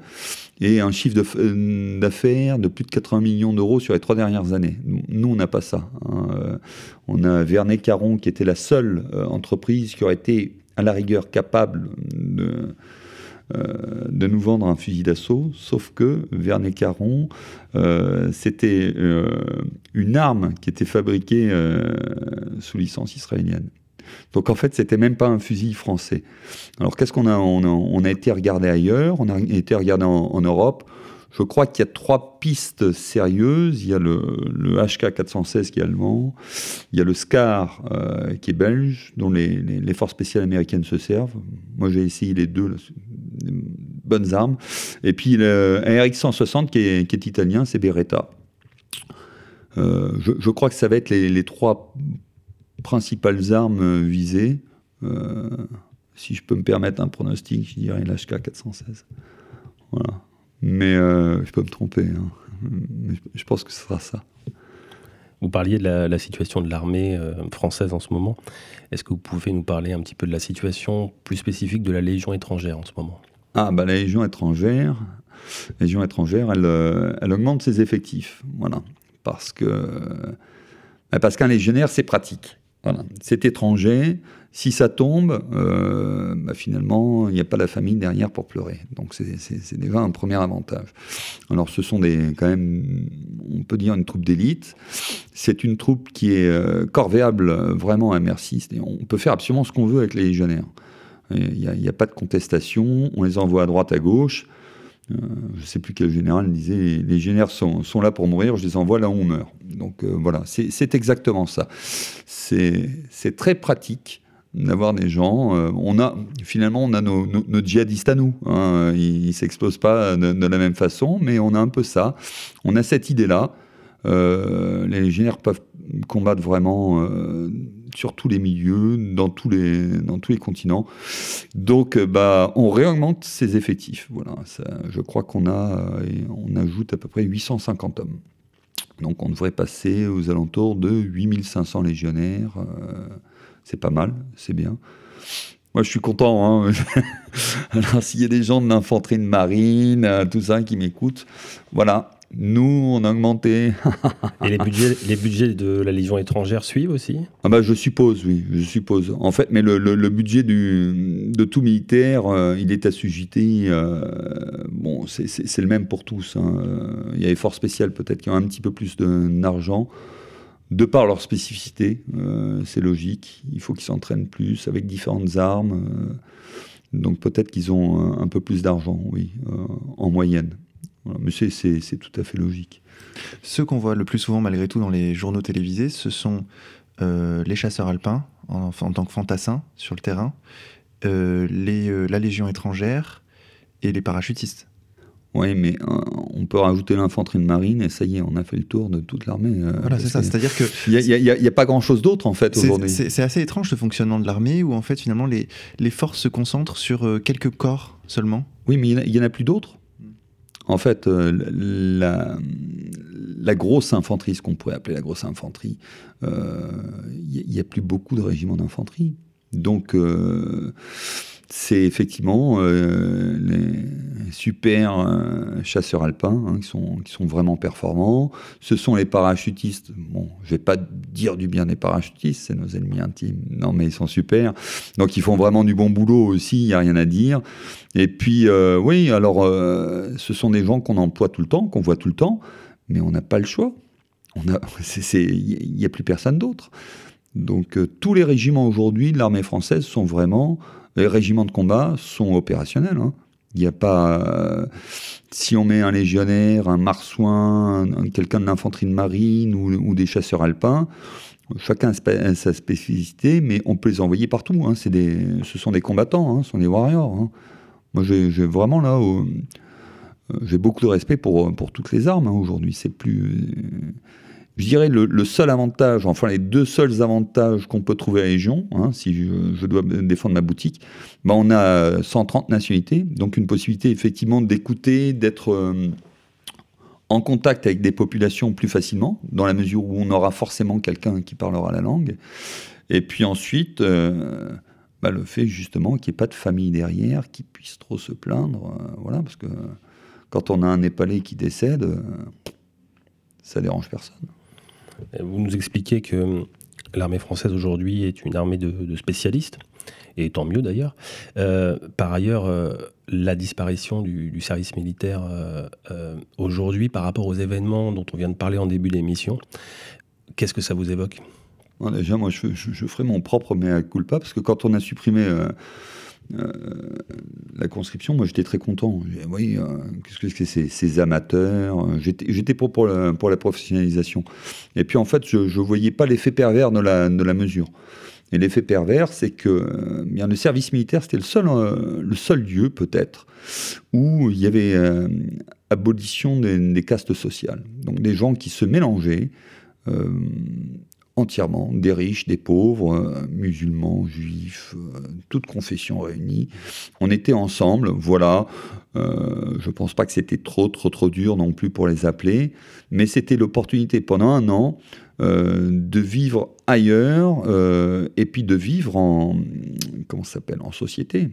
ait un chiffre euh, d'affaires de, plus de 80 millions d'euros sur les trois dernières années. Nous, on n'a pas ça. Hein. On a Vernet Caron qui était la seule entreprise qui aurait été à la rigueur capable de, de nous vendre un fusil d'assaut, sauf que Vernet Caron, c'était une arme qui était fabriquée sous licence israélienne. Donc en fait, c'était même pas un fusil français. Alors qu'est-ce qu'on a on, a été regardé ailleurs, on a été regardé en, Europe. Je crois qu'il y a trois pistes sérieuses. Il y a le, HK 416 qui est allemand, il y a le SCAR euh, qui est belge, dont les, forces spéciales américaines se servent. Moi, j'ai essayé les deux, bonnes armes. Et puis le RX 160 qui est, italien, c'est Beretta. Euh, je, crois que ça va être les, les trois principales armes visées. Euh, si je peux me permettre un pronostic, je dirais l'HK 416. Voilà. Mais euh, je peux me tromper. Hein. Mais je pense que ce sera ça. Vous parliez de la, situation de l'armée euh, française en ce moment. Est-ce que vous pouvez nous parler un petit peu de la situation plus spécifique de la Légion étrangère en ce moment? Ah, bah la Légion étrangère, la Légion étrangère, elle, elle augmente ses effectifs. Voilà. Parce que bah, parce qu'un légionnaire, c'est pratique. Voilà. C'est étranger. Si ça tombe, euh, bah, finalement, il n'y a pas la famille derrière pour pleurer. Donc c'est déjà un premier avantage. Alors ce sont des, quand même, on peut dire une troupe d'élite. C'est une troupe qui est euh, corvéable vraiment à merci. On peut faire absolument ce qu'on veut avec les légionnaires. Il n'y a, pas de contestation. On les envoie à droite, à gauche. Euh, je ne sais plus quel général disait les, génères sont, sont, là pour mourir, je les envoie là où on meurt. Donc euh, voilà, c'est exactement ça. C'est très pratique d'avoir des gens. Euh, on a finalement on a nos, nos, djihadistes à nous. Hein. ils, ne s'explosent pas de, de, la même façon, mais on a un peu ça. On a cette idée là. les légionnaires peuvent combattre vraiment sur tous les milieux, dans tous les, dans tous les continents. Donc, euh, bah, on réaugmente ses effectifs. Voilà, je crois qu'on a, euh, on ajoute à peu près 850 hommes. Donc, on devrait passer aux alentours de 8500 légionnaires. Euh, c'est pas mal, c'est bien. Moi, je suis content. Hein. (laughs) Alors, s'il y a des gens de l'infanterie de marine, tout ça qui m'écoutent, voilà, nous, on a augmenté. Et les budgets, les budgets de la Légion étrangère suivent aussi? Ah bah, Je suppose, oui, je suppose. En fait, mais le, budget du, de tout militaire, euh, il est assujetti. Euh, bon, c'est le même pour tous. Hein. Il y a les forces spéciales peut-être qui ont un petit peu plus d'argent. De par leur spécificité, euh, c'est logique. Il faut qu'ils s'entraînent plus avec différentes armes. donc peut-être qu'ils ont un peu plus d'argent, oui, en moyenne. Mais c'est tout à fait logique. Ceux qu'on voit le plus souvent, malgré tout, dans les journaux télévisés, ce sont euh, les chasseurs alpins, en, tant que fantassins sur le terrain, euh, les, euh, la Légion étrangère et les parachutistes. Oui, mais on peut rajouter l'infanterie de marine et ça y est, on a fait le tour de toute l'armée. voilà, c'est ça. C'est-à-dire que il n'y a, pas grand-chose d'autre en fait aujourd'hui. C'est assez étrange ce fonctionnement de l'armée où en fait finalement les, les forces se concentrent sur quelques corps seulement. Oui, mais il n'y en a plus d'autres. En fait, euh, la, grosse infanterie, ce qu'on pourrait appeler la grosse infanterie, il euh, n'y a plus beaucoup de régiments d'infanterie. Donc, euh, c'est effectivement euh, les super euh, chasseurs alpins hein, qui, sont, qui sont vraiment performants. Ce sont les parachutistes. Bon, je vais pas dire du bien des parachutistes, c'est nos ennemis intimes. Non, mais ils sont super. Donc ils font vraiment du bon boulot aussi, il n'y a rien à dire. Et puis, euh, oui, alors, ce sont des gens qu'on emploie tout le temps, qu'on voit tout le temps, mais on n'a pas le choix. Il (laughs) n'y a plus personne d'autre. Donc tous les régiments aujourd'hui de l'armée française sont vraiment les régiments de combat sont opérationnels. Hein. Il n'y a pas. Euh, si on met un légionnaire, un marsouin, quelqu'un de l'infanterie de marine ou, des chasseurs alpins, chacun a sa spécificité, mais on peut les envoyer partout. Hein. Des, ce sont des combattants, hein, ce sont des warriors. Moi, j'ai vraiment là. Euh, j'ai beaucoup de respect pour, pour toutes les armes aujourd'hui. C'est plus. Euh, je dirais le, seul avantage, enfin les deux seuls avantages qu'on peut trouver à Légion, hein, si je, dois défendre ma boutique, ben on a 130 nationalités, donc une possibilité effectivement d'écouter, d'être euh, en contact avec des populations plus facilement, dans la mesure où on aura forcément quelqu'un qui parlera la langue. Et puis ensuite, euh, ben le fait justement qu'il n'y ait pas de famille derrière qui puisse trop se plaindre, euh, voilà, parce que quand on a un Népalais qui décède, ça dérange personne. Vous nous expliquez que l'armée française aujourd'hui est une armée de, spécialistes, et tant mieux d'ailleurs. Euh, par ailleurs, euh, la disparition du, service militaire euh, aujourd'hui par rapport aux événements dont on vient de parler en début d'émission, qu'est-ce que ça vous évoque? Déjà, moi, je, je, ferai mon propre mea culpa, parce que quand on a supprimé euh, la conscription, moi j'étais très content. Oui, euh, qu'est-ce que c'est ces, amateurs euh, J'étais pour, la, professionnalisation. Et puis en fait, je ne voyais pas l'effet pervers de la, mesure. Et l'effet pervers, c'est que bien, le service militaire, c'était le seul, le seul lieu, peut-être, où il y avait abolition des, castes sociales. Donc des gens qui se mélangeaient entièrement, des riches, des pauvres, euh, musulmans, juifs, euh, toutes confessions réunies. On était ensemble, voilà. Euh, je ne pense pas que c'était trop, trop, trop dur non plus pour les appeler, mais c'était l'opportunité pendant un an de vivre ailleurs et puis de vivre en, comment s'appelle, en société,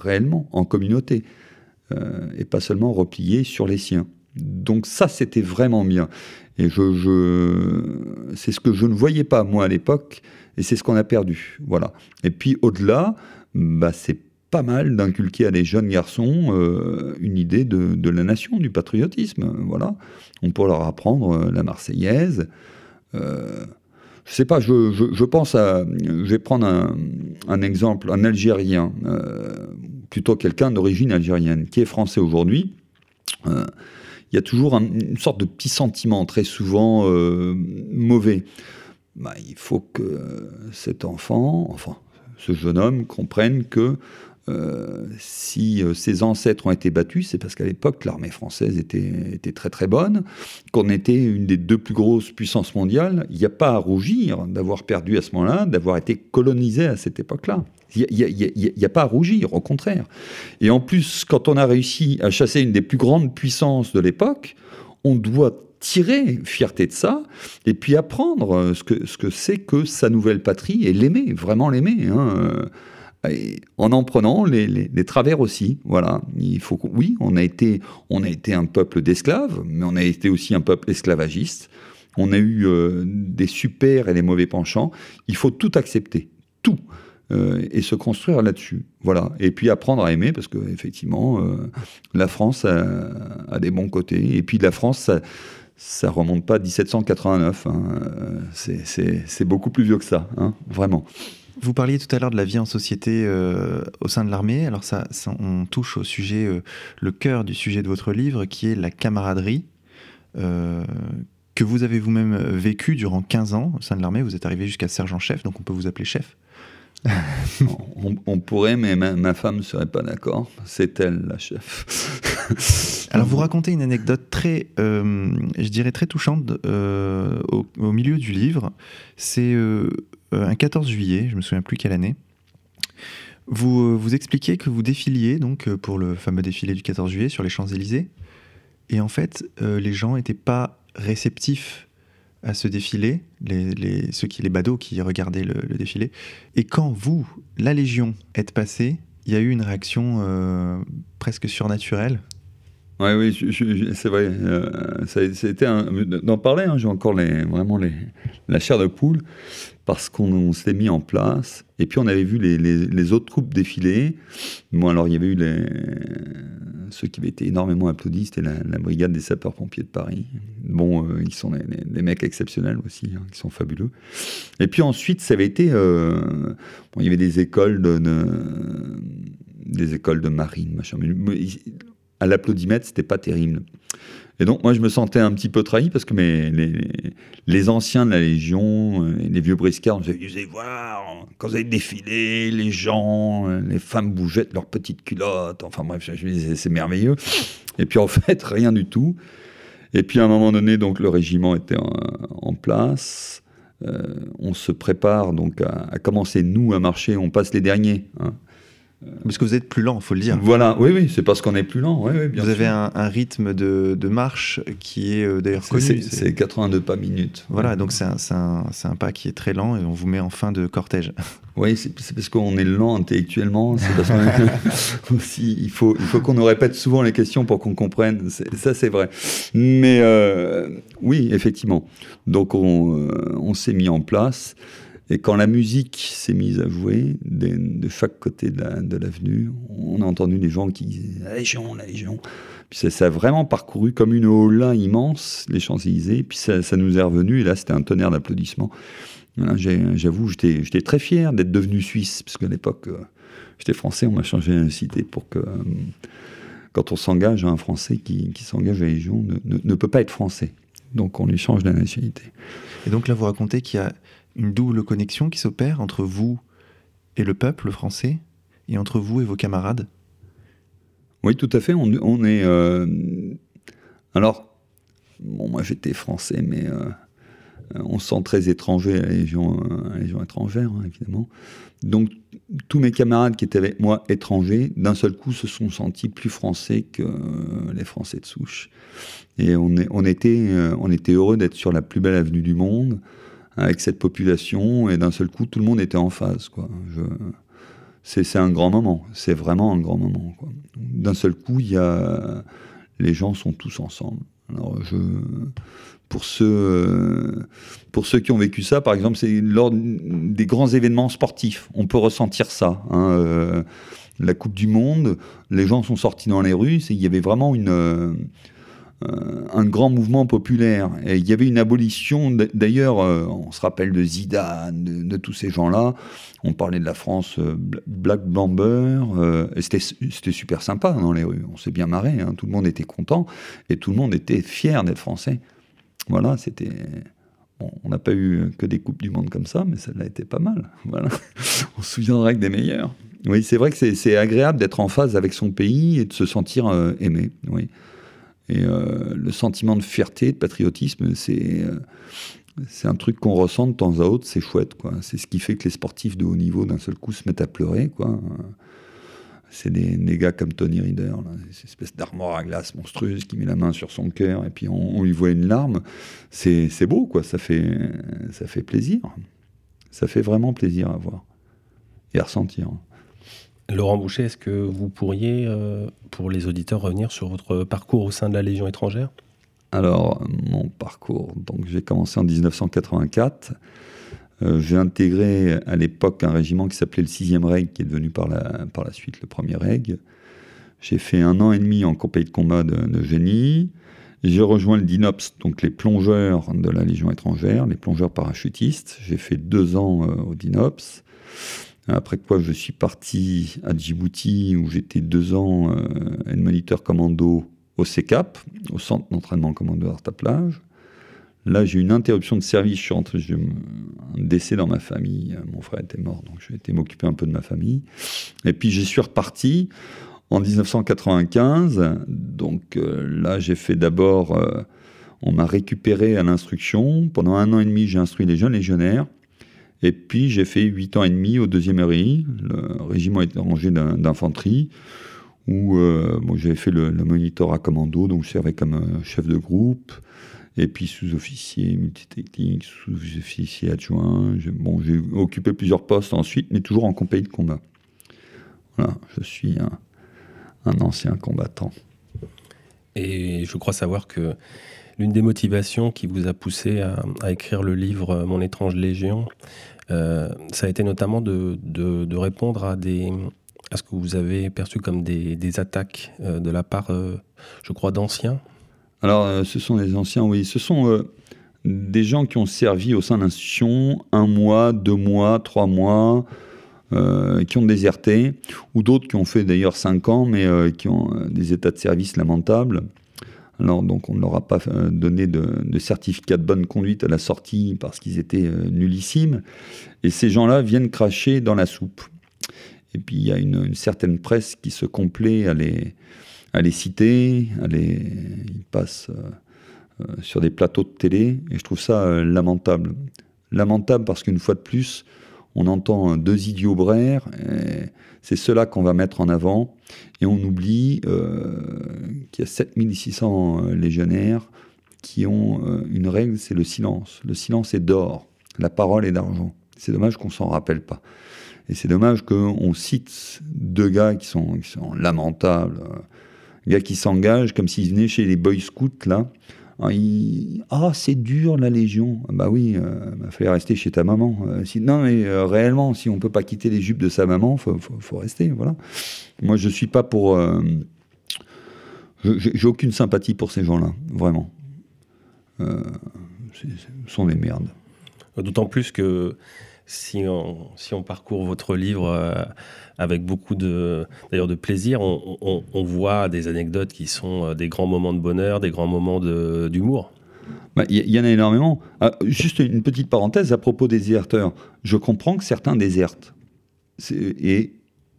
réellement, en communauté, et pas seulement replié sur les siens. Donc ça, c'était vraiment bien. Et je, c'est ce que je ne voyais pas, moi, à l'époque, et c'est ce qu'on a perdu. Voilà. Et puis, au-delà, bah, c'est pas mal d'inculquer à des jeunes garçons euh, une idée de, la nation, du patriotisme. Voilà. On peut leur apprendre euh, la Marseillaise. Euh, je sais pas, je, pense à. Je vais prendre un, exemple, un Algérien, plutôt quelqu'un d'origine algérienne, qui est français aujourd'hui il y a toujours une sorte de petit sentiment, très souvent euh, mauvais. Bah, il faut que cet enfant, enfin ce jeune homme, comprenne que euh, si euh, ses ancêtres ont été battus, c'est parce qu'à l'époque, l'armée française était, très très bonne, qu'on était une des deux plus grosses puissances mondiales. Il n'y a pas à rougir d'avoir perdu à ce moment-là, d'avoir été colonisé à cette époque-là. Il n'y a, pas à rougir, au contraire. Et en plus, quand on a réussi à chasser une des plus grandes puissances de l'époque, on doit tirer fierté de ça et puis apprendre ce que ce que c'est que sa nouvelle patrie et l'aimer, vraiment l'aimer. Hein. En en prenant les, travers aussi. Voilà. Il faut oui, on a été on a été un peuple d'esclaves, mais on a été aussi un peuple esclavagiste. On a eu euh, des super et des mauvais penchants. Il faut tout accepter, tout. Euh, et se construire là-dessus. Voilà. Et puis apprendre à aimer, parce qu'effectivement, euh, la France a, des bons côtés. Et puis la France, ça, ça remonte pas à 1789. Hein. C'est beaucoup plus vieux que ça, hein, vraiment. Vous parliez tout à l'heure de la vie en société euh, au sein de l'armée. Alors ça, on touche au sujet, euh, le cœur du sujet de votre livre, qui est la camaraderie, euh, que vous avez vous-même vécu durant 15 ans au sein de l'armée. Vous êtes arrivé jusqu'à sergent-chef, donc on peut vous appeler chef. On, pourrait, mais ma, femme ne serait pas d'accord. C'est elle la chef. (laughs) Alors vous racontez une anecdote très, je dirais très touchante au, au, milieu du livre. C'est euh, un 14 juillet, je me souviens plus quelle année. Vous, euh, vous expliquez que vous défiliez donc euh, pour le fameux défilé du 14 juillet sur les Champs-Élysées. Et en fait, les gens n'étaient pas réceptifs à ce défilé, les, ceux qui, les badauds qui regardaient le, défilé. Et quand vous, la Légion, êtes passé, il y a eu une réaction presque surnaturelle? Ouais, oui, c'est vrai. c'était d'en parler. Hein, j'ai encore les, vraiment les, la chair de poule parce qu'on s'était mis en place. Et puis on avait vu les, autres troupes défiler. Bon, alors il y avait eu les, ceux qui avaient été énormément applaudis, c'était la, brigade des sapeurs-pompiers de Paris. Bon, euh, ils sont des mecs exceptionnels aussi, hein, qui sont fabuleux. Et puis ensuite, ça avait été. Euh, bon, il y avait des écoles de, des écoles de marine, machin. Mais, à l'applaudimètre, c'était pas terrible. Et donc, moi, je me sentais un petit peu trahi parce que mes, les, anciens de la Légion, euh, les vieux briscards, me disaient, vous allez voir, quand vous avez défilé, les gens, euh, les femmes bougeaient de leurs petites culottes. Enfin bref, je me disais, c'est merveilleux. Et puis, en (laughs) fait, rien du tout. Et puis, à un moment donné, donc, le régiment était en, place. Euh, on se prépare donc à, commencer, nous, à marcher. On passe les derniers. Hein. Parce que vous êtes plus lent, il faut le dire. Voilà, oui, oui, c'est parce qu'on est plus lent. Oui, oui, vous avez un, rythme de, marche qui est euh, d'ailleurs connu. C'est 82 pas minutes. Voilà, donc c'est un, un, pas qui est très lent et on vous met en fin de cortège. (laughs) Oui, c'est parce qu'on est lent intellectuellement. C'est parce (laughs) (laughs) aussi, il faut, il faut qu'on nous répète souvent les questions pour qu'on comprenne. Ça, c'est vrai. Mais euh, oui, effectivement. Donc on, euh, on s'est mis en place. Et quand la musique s'est mise à jouer, de, chaque côté de l'avenue, on a entendu les gens qui disaient La Légion, la Légion. Puis ça, a vraiment parcouru comme une hola immense, les Champs-Élysées. Puis ça, nous est revenu, et là, c'était un tonnerre d'applaudissements. J'avoue, j'étais très fier d'être devenu suisse, parce qu'à l'époque, euh, j'étais français, on m'a changé la cité pour que. Euh, quand on s'engage, un Français qui, s'engage à la Légion ne, peut pas être français. Donc on lui change la nationalité. Et donc là, vous racontez qu'il y a une double connexion qui s'opère entre vous et le peuple français et entre vous et vos camarades? Oui, tout à fait. On, est. Euh, alors, bon, moi j'étais français, mais euh, on se sent très étranger à la Légion, euh, Légion étrangère, hein, évidemment. Donc, tous mes camarades qui étaient avec moi étrangers, d'un seul coup, se sont sentis plus français que les Français de souche. Et on, était, on était heureux d'être sur la plus belle avenue du monde avec cette population, et d'un seul coup, tout le monde était en phase. Quoi. C'est un grand moment, c'est vraiment un grand moment. D'un seul coup, il y a... les gens sont tous ensemble. Alors, pour, ceux, pour ceux qui ont vécu ça, par exemple, c'est lors des grands événements sportifs, on peut ressentir ça. Hein, euh, la Coupe du Monde, les gens sont sortis dans les rues, il y avait vraiment une un grand mouvement populaire. Et il y avait une abolition, d'ailleurs, euh, on se rappelle de Zidane, de, tous ces gens-là. On parlait de la France euh, Black Blamber, c'était super sympa dans les rues. On s'est bien marré, hein. tout le monde était content, et tout le monde était fier d'être français. Voilà, c'était. on n'a pas eu que des Coupes du Monde comme ça, mais celle-là était pas mal. (laughs) On se souviendra que des meilleurs. Oui, c'est vrai que c'est agréable d'être en phase avec son pays et de se sentir aimé. Oui. Et euh, le sentiment de fierté, de patriotisme, c'est euh, c'est un truc qu'on ressent de temps à autre, c'est chouette. C'est ce qui fait que les sportifs de haut niveau, d'un seul coup, se mettent à pleurer. C'est des, des, gars comme Tony Reader, cette espèce d'armoire à glace monstrueuse qui met la main sur son cœur et puis on, lui voit une larme. C'est beau, quoi. Ça fait, ça fait plaisir. Ça fait vraiment plaisir à voir et à ressentir. Laurent Boucher, est-ce que vous pourriez, euh, pour les auditeurs, revenir sur votre parcours au sein de la Légion étrangère? Alors, mon parcours, donc j'ai commencé en 1984. Euh, j'ai intégré à l'époque un régiment qui s'appelait le 6e Reg, qui est devenu par la, suite le premier Reg. J'ai fait un an et demi en compagnie de combat de, génie. J'ai rejoint le DINOPS, donc les plongeurs de la Légion étrangère, les plongeurs parachutistes. J'ai fait deux ans euh, au DINOPS. Après quoi, je suis parti à Djibouti, où j'étais deux ans euh, moniteur commando au CECAP, au centre d'entraînement commando plage. Là, j'ai eu une interruption de service. Je suis rentré, j'ai un décès dans ma famille. Mon frère était mort, donc j'ai été m'occuper un peu de ma famille. Et puis, j'y suis reparti en 1995. Donc euh, là, j'ai fait d'abord. Euh, on m'a récupéré à l'instruction. Pendant un an et demi, j'ai instruit les jeunes légionnaires. Et puis j'ai fait huit ans et demi au deuxième RI, le régiment étranger d'infanterie, où euh, j'avais fait le, le à commando, donc je servais comme euh, chef de groupe, et puis sous-officier multitechnique, sous-officier adjoint. Bon, j'ai occupé plusieurs postes ensuite, mais toujours en compagnie de combat. Voilà, je suis un ancien combattant. Et je crois savoir que l'une des motivations qui vous a poussé à, écrire le livre Mon étrange légion, euh, ça a été notamment de, répondre à, ce que vous avez perçu comme des, attaques euh, de la part, euh, je crois, d'anciens. Alors, ce sont des anciens, oui. Ce sont des gens qui ont servi au sein de l'institution un mois, deux mois, trois mois, qui ont déserté, ou d'autres qui ont fait d'ailleurs cinq ans, mais qui ont des états de service lamentables. Donc, on ne leur a pas euh, donné de, certificat de bonne conduite à la sortie parce qu'ils étaient euh, nullissimes. Et ces gens-là viennent cracher dans la soupe. Et puis, il y a une, certaine presse qui se complaît à les, à les citer, à les, ils passent euh, sur des plateaux de télé, et je trouve ça lamentable. Lamentable parce qu'une fois de plus, on entend deux idiots braires, c'est cela qu'on va mettre en avant, et on oublie euh, qu'il y a 7600 euh, légionnaires qui ont euh, une règle, c'est le silence. Le silence est d'or, la parole est d'argent. C'est dommage qu'on s'en rappelle pas. Et c'est dommage qu'on cite deux gars qui sont, qui sont lamentables, gars qui s'engagent comme s'ils venaient chez les Boy Scouts, là, ah, ah, c'est dur la Légion. Bah oui, il euh, fallait rester chez ta maman. Euh, non, mais euh, réellement, si on peut pas quitter les jupes de sa maman, faut, faut, rester. Voilà. Moi, je suis pas pour. J'ai aucune sympathie pour ces gens-là, vraiment. ce sont des merdes. D'autant plus que si on, parcourt votre livre euh, avec beaucoup de, d'ailleurs de plaisir, on, voit des anecdotes qui sont euh, des grands moments de bonheur, des grands moments d'humour. Bah, il y, en a énormément. Ah, juste une petite parenthèse à propos des déserteurs. Je comprends que certains désertent. Et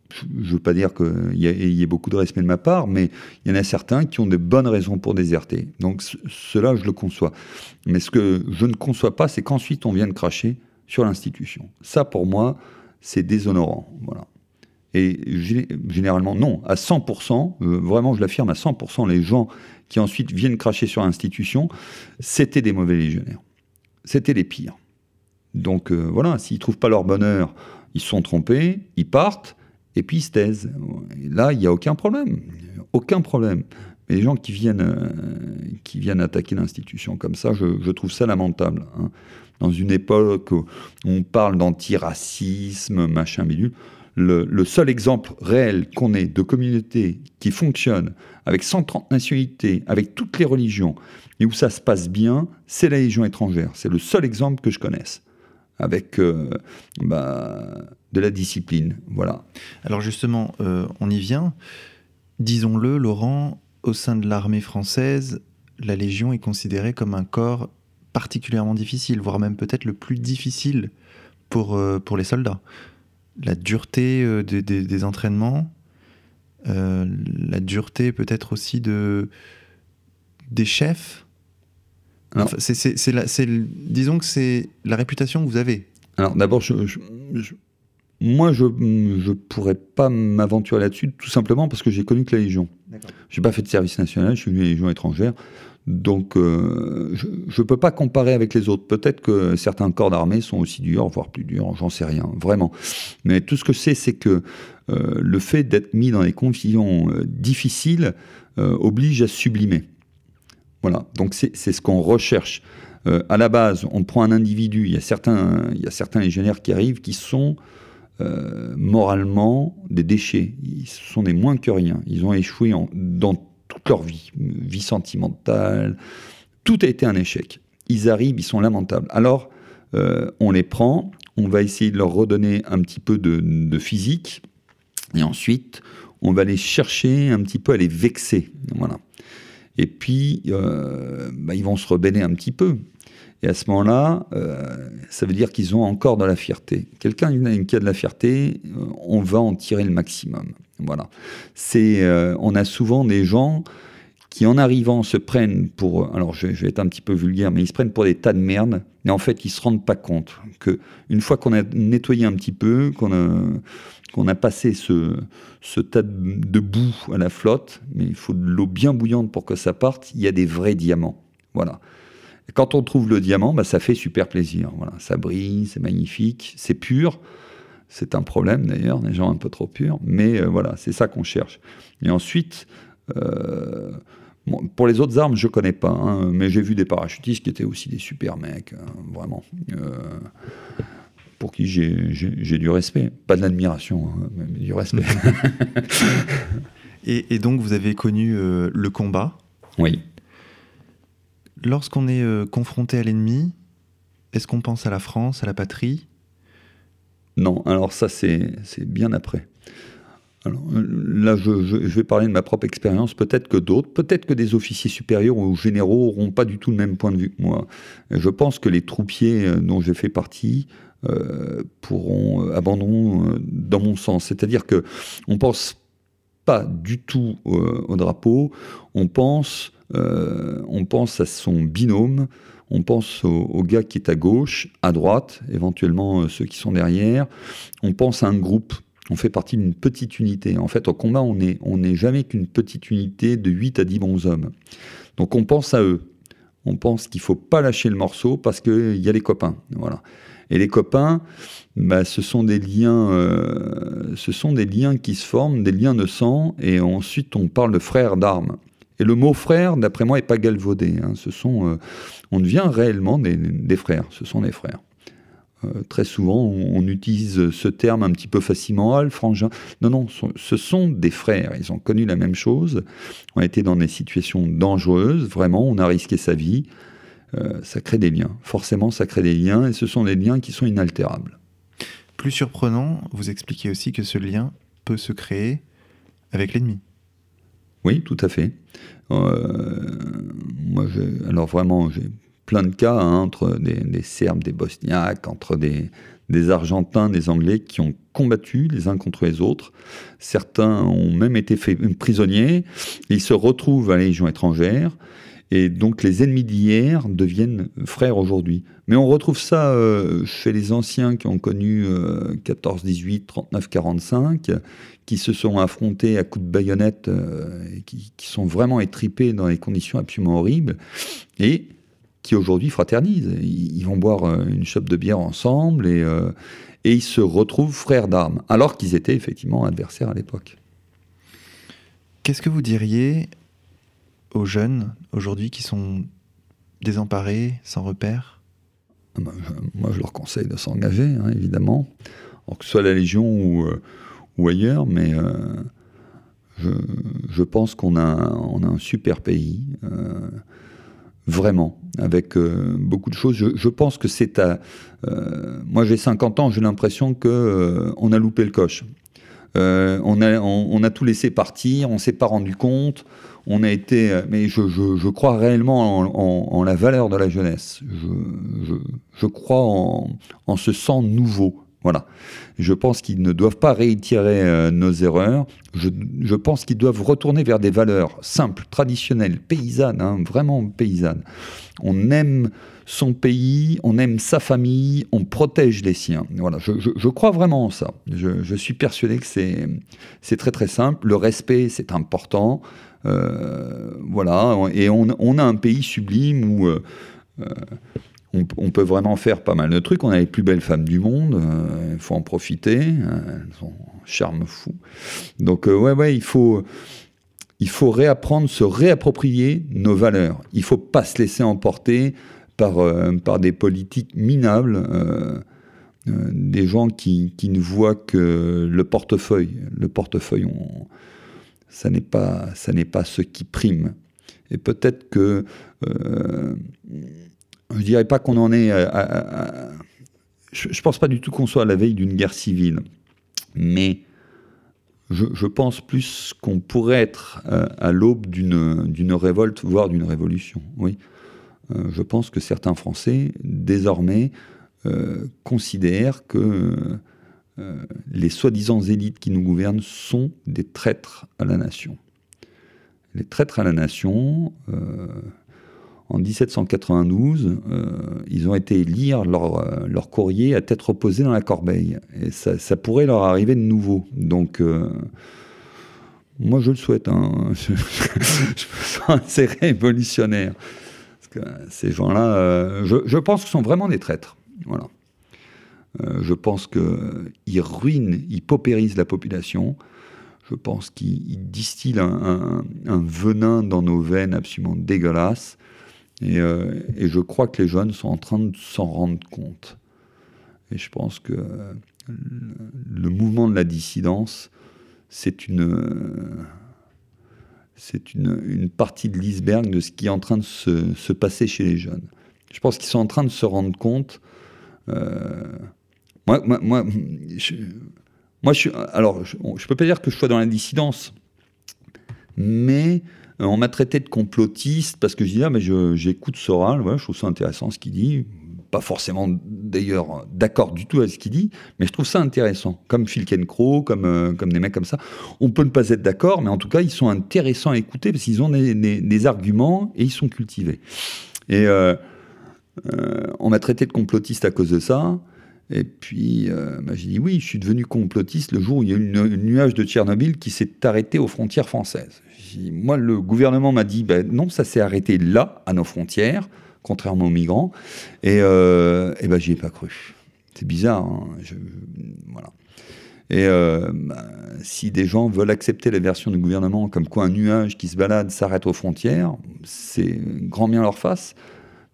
je ne veux pas dire qu'il y, ait beaucoup de respect de ma part, mais il y en a certains qui ont de bonnes raisons pour déserter. Donc cela, je le conçois. Mais ce que je ne conçois pas, c'est qu'ensuite on vienne cracher sur l'institution. Ça, pour moi, c'est déshonorant. Voilà. Et généralement, non, à 100%, euh, vraiment je l'affirme, à 100%, les gens qui ensuite viennent cracher sur l'institution, c'était des mauvais légionnaires. C'était les pires. Donc euh, voilà, s'ils ne trouvent pas leur bonheur, ils sont trompés, ils partent, et puis ils se taisent. là, il n'y a aucun problème. Aucun problème. Mais les gens qui viennent, euh, qui viennent attaquer l'institution comme ça, je, trouve ça lamentable. Hein dans une époque où on parle d'antiracisme, machin bidule. Le, le, seul exemple réel qu'on ait de communauté qui fonctionne avec 130 nationalités, avec toutes les religions, et où ça se passe bien, c'est la Légion étrangère. C'est le seul exemple que je connaisse, avec euh, bah, de la discipline. Voilà. Alors justement, euh, on y vient. Disons-le, Laurent, au sein de l'armée française, la Légion est considérée comme un corps particulièrement difficile, voire même peut-être le plus difficile pour, euh, pour les soldats. La dureté euh, des entraînements, euh, la dureté peut-être aussi de, des chefs. c'est, disons que c'est la réputation que vous avez. Alors d'abord, je, moi, je ne pourrais pas m'aventurer là-dessus, tout simplement parce que j'ai connu que la Légion. Je n'ai pas fait de service national, je suis venu à la Légion étrangère. Donc, euh, je ne peux pas comparer avec les autres. Peut-être que certains corps d'armée sont aussi durs, voire plus durs, j'en sais rien, vraiment. Mais tout ce que je sais, c'est que euh, le fait d'être mis dans des conditions euh, difficiles oblige à sublimer. Voilà, donc c'est ce qu'on recherche. à la base, on prend un individu, il y a certains, il y a certains légionnaires qui arrivent qui sont moralement des déchets. Ils sont des moins que rien. Ils ont échoué en, dans leur vie, vie sentimentale, tout a été un échec. Ils arrivent, ils sont lamentables. Alors, on les prend, on va essayer de leur redonner un petit peu de, physique, et ensuite, on va les chercher un petit peu à les vexer. Voilà. Et puis, bah, ils vont se rebeller un petit peu. Et à ce moment-là, euh, ça veut dire qu'ils ont encore de la fierté. Quelqu'un qui a de la fierté, euh, on va en tirer le maximum. Voilà. C'est, euh, on a souvent des gens qui, en arrivant, se prennent pour, alors je, vais être un petit peu vulgaire, mais ils se prennent pour des tas de merde. Mais en fait, ils se rendent pas compte que une fois qu'on a nettoyé un petit peu, qu'on a passé ce, ce tas de boue à la flotte, mais il faut de l'eau bien bouillante pour que ça parte, il y a des vrais diamants. Voilà quand on trouve le diamant, bah, ça fait super plaisir. Voilà, ça brille, c'est magnifique, c'est pur. C'est un problème d'ailleurs, des gens un peu trop purs, mais euh, voilà, c'est ça qu'on cherche. Et ensuite, euh, pour les autres armes, je connais pas, hein, mais j'ai vu des parachutistes qui étaient aussi des super mecs, hein, vraiment, euh, pour qui j'ai du respect, pas de l'admiration, hein, mais du respect. (laughs) et, et, donc, vous avez connu le combat. Oui. Lorsqu'on est euh, confronté à l'ennemi, est-ce qu'on pense à la France, à la patrie? Non, alors ça c'est bien après. Euh, là, je, vais parler de ma propre expérience. Peut-être que d'autres, peut-être que des officiers supérieurs ou généraux n'auront pas du tout le même point de vue que moi. Je pense que les troupiers euh, dont j'ai fait partie pourront abandonner dans mon sens. C'est-à-dire que on pense pas du tout au drapeau. On pense euh, on pense à son binôme, on pense au, gars qui est à gauche, à droite, éventuellement euh, ceux qui sont derrière, on pense à un groupe, on fait partie d'une petite unité. En fait, au combat, on n'est on jamais qu'une petite unité de 8 à 10 bons hommes. Donc on pense à eux. On pense qu'il faut pas lâcher le morceau parce qu'il y a les copains. Voilà. Et les copains, bah, ce sont des liens, euh, ce sont des liens qui se forment, des liens de sang, et ensuite on parle de frères d'armes. Et le mot frère, d'après moi, n'est pas galvaudé. Hein. Ce sont, euh, on devient réellement des, frères. Ce sont des frères. Euh, très souvent, on, utilise ce terme un petit peu facilement, ah, frangin. Non, non, ce sont des frères. Ils ont connu la même chose. On a été dans des situations dangereuses. Vraiment, on a risqué sa vie. Euh, ça crée des liens. Forcément, ça crée des liens. Et ce sont des liens qui sont inaltérables. Plus surprenant, vous expliquez aussi que ce lien peut se créer avec l'ennemi. Oui, tout à fait. Euh, moi, alors vraiment, j'ai plein de cas hein, entre des, Serbes, des Bosniaques, entre des, Argentins, des Anglais qui ont combattu les uns contre les autres. Certains ont même été faits prisonniers. Ils se retrouvent à la Légion étrangère. Et donc les ennemis d'hier deviennent frères aujourd'hui. Mais on retrouve ça euh, chez les anciens qui ont connu 14, 18, 39, 45, qui se sont affrontés à coups de baïonnette, euh, et qui, sont vraiment étripés dans des conditions absolument horribles, et qui aujourd'hui fraternisent. Ils, vont boire euh, une chope de bière ensemble et, et ils se retrouvent frères d'armes, alors qu'ils étaient effectivement adversaires à l'époque. Qu'est-ce que vous diriez aux jeunes aujourd'hui qui sont désemparés, sans repère ah ben, Moi, je leur conseille de s'engager, hein, évidemment, que ce soit la Légion ou, euh, ou ailleurs, mais euh, je, pense qu'on a, on a un super pays, euh, vraiment, avec beaucoup de choses. Je, pense que c'est à... moi, j'ai 50 ans, j'ai l'impression qu'on on a loupé le coche. on, a, on, a tout laissé partir, on s'est pas rendu compte on a été, euh, mais je, crois réellement en, la valeur de la jeunesse. Je, crois en, ce sang nouveau. Voilà. Je pense qu'ils ne doivent pas réitérer euh, nos erreurs. Je, pense qu'ils doivent retourner vers des valeurs simples, traditionnelles, paysannes, hein, vraiment paysannes. On aime son pays, on aime sa famille, on protège les siens. Voilà, je, crois vraiment en ça. Je, suis persuadé que c'est très très simple. Le respect, c'est important. Euh, voilà, et on, a un pays sublime où euh, euh, on, peut vraiment faire pas mal de trucs. On a les plus belles femmes du monde, il faut en profiter. elles ont charme fou. Donc, ouais, ouais, il faut réapprendre, se réapproprier nos valeurs. Il ne faut pas se laisser emporter par, par des politiques minables, des gens qui, ne voient que le portefeuille. Le portefeuille, ça n'est pas, ce qui prime. Et peut-être que euh, je dirais pas qu'on en est. je, ne pense pas du tout qu'on soit à la veille d'une guerre civile, mais je, pense plus qu'on pourrait être euh, à l'aube d'une révolte, voire d'une révolution. Oui, euh, je pense que certains Français désormais euh, considèrent que les soi-disant élites qui nous gouvernent sont des traîtres à la nation. Les traîtres à la nation, en 1792, euh, ils ont été lire leur, euh, leur, courrier à tête reposée dans la corbeille. Et ça, pourrait leur arriver de nouveau. Donc, euh, moi, je le souhaite. Hein. (laughs) Révolutionnaire. Ces gens-là, je, je, pense qu'ils sont vraiment des traîtres. Voilà. je pense qu'ils ruinent, ils paupérisent la population. Je pense qu'ils distillent un, un, venin dans nos veines absolument dégueulasse. Euh, et, je crois que les jeunes sont en train de s'en rendre compte. Et je pense que le, mouvement de la dissidence, c'est une, c'est une, partie de l'iceberg de ce qui est en train de se, passer chez les jeunes. Je pense qu'ils sont en train de se rendre compte. Euh, moi, moi, moi, je, moi, je. Alors, je ne peux pas dire que je sois dans la dissidence, mais euh, on m'a traité de complotiste parce que je dis, ah, mais j'écoute Soral, je trouve ça intéressant ce qu'il dit. Pas forcément d'ailleurs d'accord du tout avec ce qu'il dit, mais je trouve ça intéressant. Comme Phil comme, euh, comme des mecs comme ça. On peut ne pas être d'accord, mais en tout cas, ils sont intéressants à écouter parce qu'ils ont des, arguments et ils sont cultivés. Et euh, on m'a traité de complotiste à cause de ça. Et puis, bah, j'ai dit oui, je suis devenu complotiste le jour où il y a eu un nuage de Tchernobyl qui s'est arrêté aux frontières françaises moi, le gouvernement m'a dit, ben, non, ça s'est arrêté là, à nos frontières, contrairement aux migrants. Et, euh, et ben, j'y ai pas cru. C'est bizarre. Hein, voilà. Et euh, ben, si des gens veulent accepter la version du gouvernement comme quoi un nuage qui se balade s'arrête aux frontières, c'est grand bien leur face.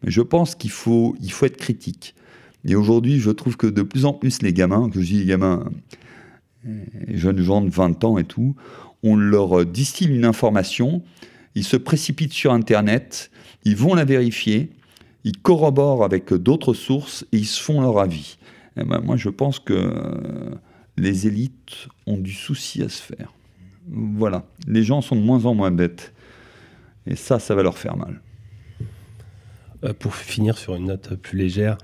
Mais je pense qu'il faut, il faut être critique. Et aujourd'hui, je trouve que de plus en plus les gamins, que je dis les gamins, les jeunes gens de 20 ans et tout, on leur distille une information, ils se précipitent sur Internet, ils vont la vérifier, ils corroborent avec d'autres sources et ils se font leur avis. Eh ben, moi, je pense que euh, les élites ont du souci à se faire. Voilà, les gens sont de moins en moins bêtes. Et ça, ça va leur faire mal. Euh, pour finir sur une note plus légère,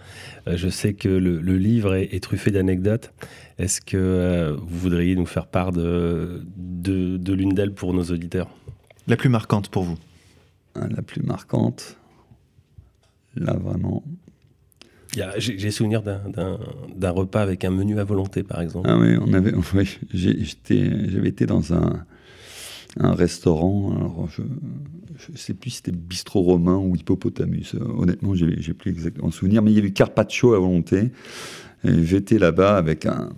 euh, je sais que le, livre est, truffé d'anecdotes. Est-ce que euh, vous voudriez nous faire part de, de, l'une d'elles pour nos auditeurs? La plus marquante pour vous ah, La plus marquante, là vraiment. J'ai souvenir d'un repas avec un menu à volonté, par exemple. Ah oui, on avait, (laughs) j'avais été dans un, un restaurant. Je ne sais plus si c'était bistrot romain ou hippopotamus. Honnêtement, j'ai plus exactement souvenir, mais il y avait carpaccio à volonté. J'étais là-bas avec un,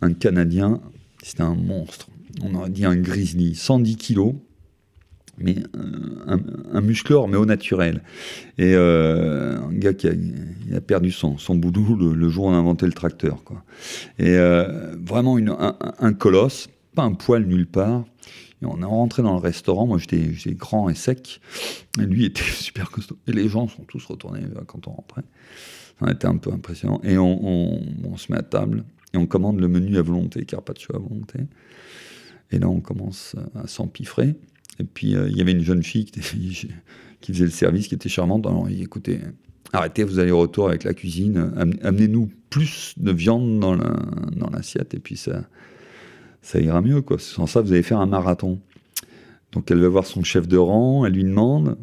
un Canadien, c'était un monstre. On aurait dit un grizzly, 110 kilos, mais un, un, muscleur, mais au naturel. Et euh, un gars qui a, perdu son, son le, jour où on a inventé le tracteur. Et euh, vraiment une, un, colosse, pas un poil nulle part. On est rentré dans le restaurant, moi j'étais grand et sec, et lui était (laughs) super costaud. Et les gens sont tous retournés euh, quand on rentrait. Ça a été un peu impressionnant. Et on, on, se met à table, et on commande le menu à volonté, carpaccio à volonté. Et là, on commence à s'empiffrer. Et puis, euh, il y avait une jeune fille qui, (laughs) faisait le service, qui était charmante. Alors, il écoutez, arrêtez vos allers-retours avec la cuisine, amenez-nous plus de viande dans l'assiette, et puis ça, ça ira mieux. Quoi. Sans ça, vous allez faire un marathon. Donc elle va voir son chef de rang, elle lui demande,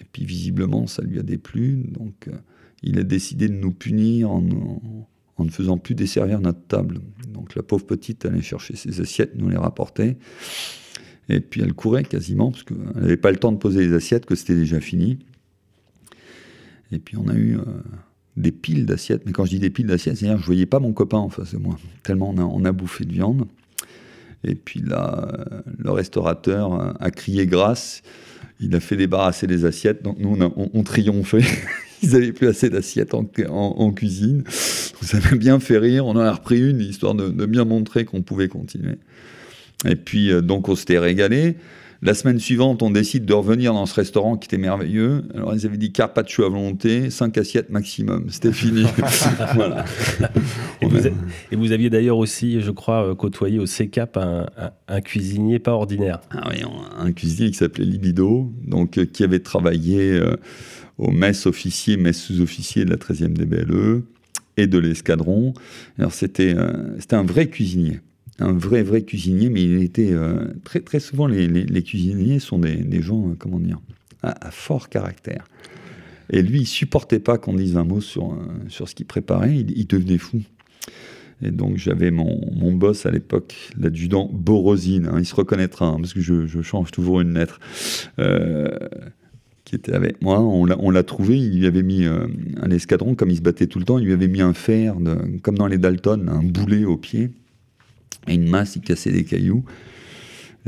et puis visiblement ça lui a déplu, donc euh, il a décidé de nous punir en, ne faisant plus desservir notre table. Donc la pauvre petite allait chercher ses assiettes, nous les rapportait, et puis elle courait quasiment, parce qu'elle n'avait pas le temps de poser les assiettes, que c'était déjà fini. Et puis on a eu... Euh, des piles d'assiettes, mais quand je dis des piles d'assiettes, c'est-à-dire je voyais pas mon copain en face de moi, tellement on a bouffé de viande. Et puis là, le restaurateur a crié grâce. Il a fait débarrasser les assiettes. Donc nous, on, on, triomphait. (laughs) Ils n'avaient plus assez d'assiettes en, cuisine. Ça m'a bien fait rire. On en a repris une, histoire de, bien montrer qu'on pouvait continuer. Et puis, euh, donc, on s'était régalé. La semaine suivante, on décide de revenir dans ce restaurant qui était merveilleux. Alors, ils avaient dit carpaccio à volonté, 5 assiettes maximum. C'était (laughs) fini. (laughs) voilà. Et vous, a- et vous aviez d'ailleurs aussi, je crois, euh, côtoyé au CECAP un, un- un cuisinier pas ordinaire. Ah oui, un cuisinier qui s'appelait Libido, donc, euh, qui avait travaillé euh, au mess officier, mess sous-officier de la 13e DBLE et de l'escadron. Alors c'était euh, c'était un vrai cuisinier, un vrai vrai cuisinier, mais il était euh, très très souvent les, cuisiniers sont des, gens, euh, comment dire, à, fort caractère. Et lui, il supportait pas qu'on dise un mot sur, euh, sur ce qu'il préparait, il, devenait fou. Et donc j'avais mon, mon boss à l'époque, l'adjudant Borosine, hein, il se reconnaîtra, hein, parce que je, change toujours une lettre, qui était avec moi. On l'a- trouvé, il lui avait mis un escadron, comme il se battait tout le temps, il lui avait mis un fer, de, comme dans les Dalton, un boulet au pied, une masse, il cassait des cailloux.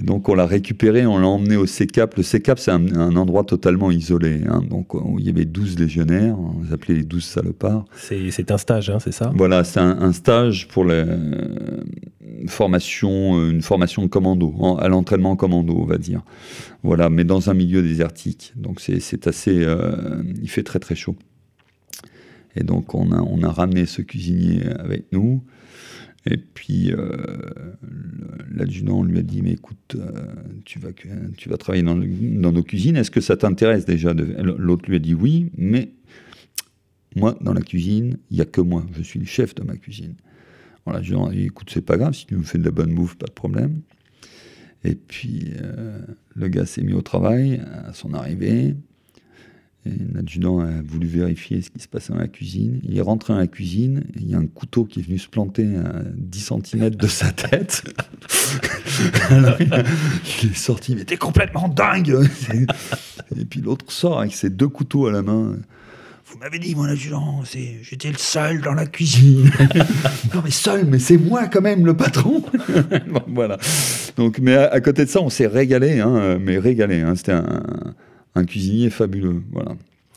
Et donc on l'a récupéré, on l'a emmené au CECAP. Le CECAP, c'est un, un endroit totalement isolé. hein. donc où il y avait 12 légionnaires, on les appelait les 12 salopards. C'est un stage, hein, c'est ça? Voilà, c'est un, un stage pour la euh, formation, euh, une formation de commando, en- à l'entraînement commando, on va dire. Voilà, mais dans un milieu désertique. Donc c'est c'est assez, euh, il fait très très chaud. Et donc on a, on a ramené ce cuisinier avec nous. Et puis euh, l'adjudant lui a dit mais écoute, euh, tu vas tu vas travailler dans, dans nos cuisines. Est-ce que ça t'intéresse déjà L'autre lui a dit oui, mais moi, dans la cuisine, il n'y a que moi. Je suis le chef de ma cuisine. Voilà, lui ai dit, écoute, c'est pas grave, si tu me fais de la bonne bouffe, pas de problème. Et puis, euh, le gars s'est mis au travail à son arrivée. L'adjudant a voulu vérifier ce qui se passait dans la cuisine. Il est rentré dans la cuisine et il y a un couteau qui est venu se planter à 10 cm de sa tête. (laughs) Il est sorti, mais t'es complètement dingue Et puis l'autre sort avec ses deux couteaux à la main. Vous m'avez dit, mon adjudant, j'étais le seul dans la cuisine. (laughs) non, mais seul, mais c'est moi quand même le patron. (laughs) Voilà. Donc, mais à, à côté de ça, on s'est régalé, hein, mais régalé. hein. C'était un, un cuisinier fabuleux. Voilà.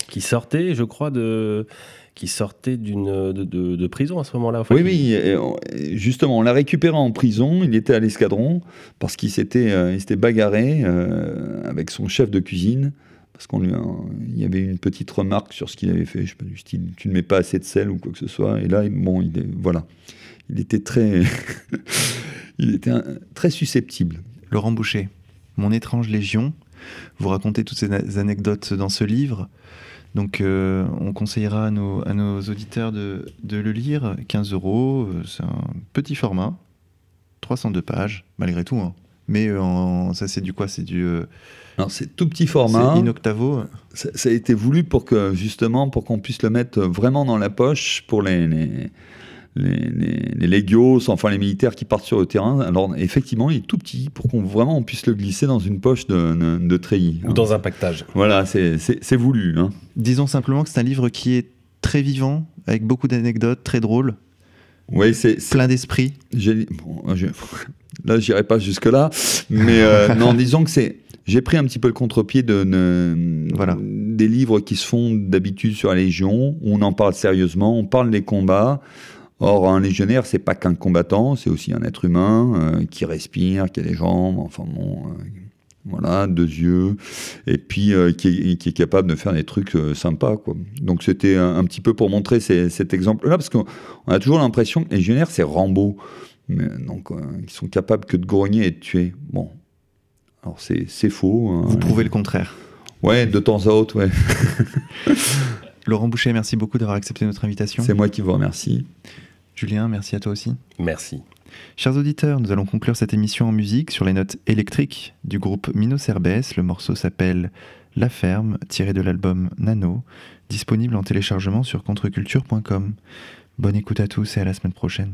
Qui sortait, je crois, de qui sortait d'une de, de- de prison à ce moment-là. Enfin, Oui, oui, et on- et justement, on l'a récupéré en prison. Il était à l'escadron parce qu'il s'était, euh, il s'était bagarré euh, avec son chef de cuisine. Parce qu'on lui a- il y avait une petite remarque sur ce qu'il avait fait, je sais pas, du style, tu ne mets pas assez de sel ou quoi que ce soit. Et là, il- bon, il est, voilà, il était très, (laughs) il était un- très susceptible. Laurent Boucher, Mon étrange légion. Vous racontez toutes ces anecdotes dans ce livre. Donc, euh, on conseillera à nos, à nos auditeurs de, de le lire. 15 euros, euh, c'est un petit format, 302 pages, malgré tout. hein. Mais euh, en- ça, c'est du quoi? C'est du euh, c'est tout petit format. c'est in octavo. Ça, ça a été voulu pour que justement pour qu'on puisse le mettre vraiment dans la poche pour les les, les, les- les légios, enfin les militaires qui partent sur le terrain. Alors effectivement, il est tout petit pour qu'on vraiment on puisse le glisser dans une poche de, de, de treillis. Ou dans un pactage. Voilà, c'est voulu. Hein. Disons simplement que c'est un livre qui est très vivant, avec beaucoup d'anecdotes, très drôle, Oui, c'est plein d'esprit. Bon, je- (laughs) là, j'irai pas jusque là, mais euh, (laughs) non, disons que c'est. J'ai pris un petit peu le contre-pied de, de- Voilà. des livres qui se font d'habitude sur la Légion, où on en parle sérieusement, on parle des combats. Or, un légionnaire, c'est pas qu'un combattant, c'est aussi un être humain euh, qui respire, qui a des jambes, enfin bon, euh, voilà, deux yeux, et puis euh, qui, est, qui est capable de faire des trucs sympas, quoi. Donc, c'était un, un petit peu pour montrer ces- cet exemple-là, parce qu'on on a toujours l'impression que les légionnaires, c'est Rambo. Mais, donc, ils sont capables que de grogner et de tuer. Bon. Alors, c'est c'est faux. hein. Vous prouvez le contraire. Ouais, de temps à autre, ouais. (laughs) Laurent Boucher, merci beaucoup d'avoir accepté notre invitation. C'est moi qui vous remercie. Julien, merci à toi aussi. Merci. Chers auditeurs, nous allons conclure cette émission en musique sur les notes électriques du groupe Mino Cerbès. Le morceau s'appelle La Ferme, tiré de l'album Nano, disponible en téléchargement sur contreculture.com. Bonne écoute à tous et à la semaine prochaine.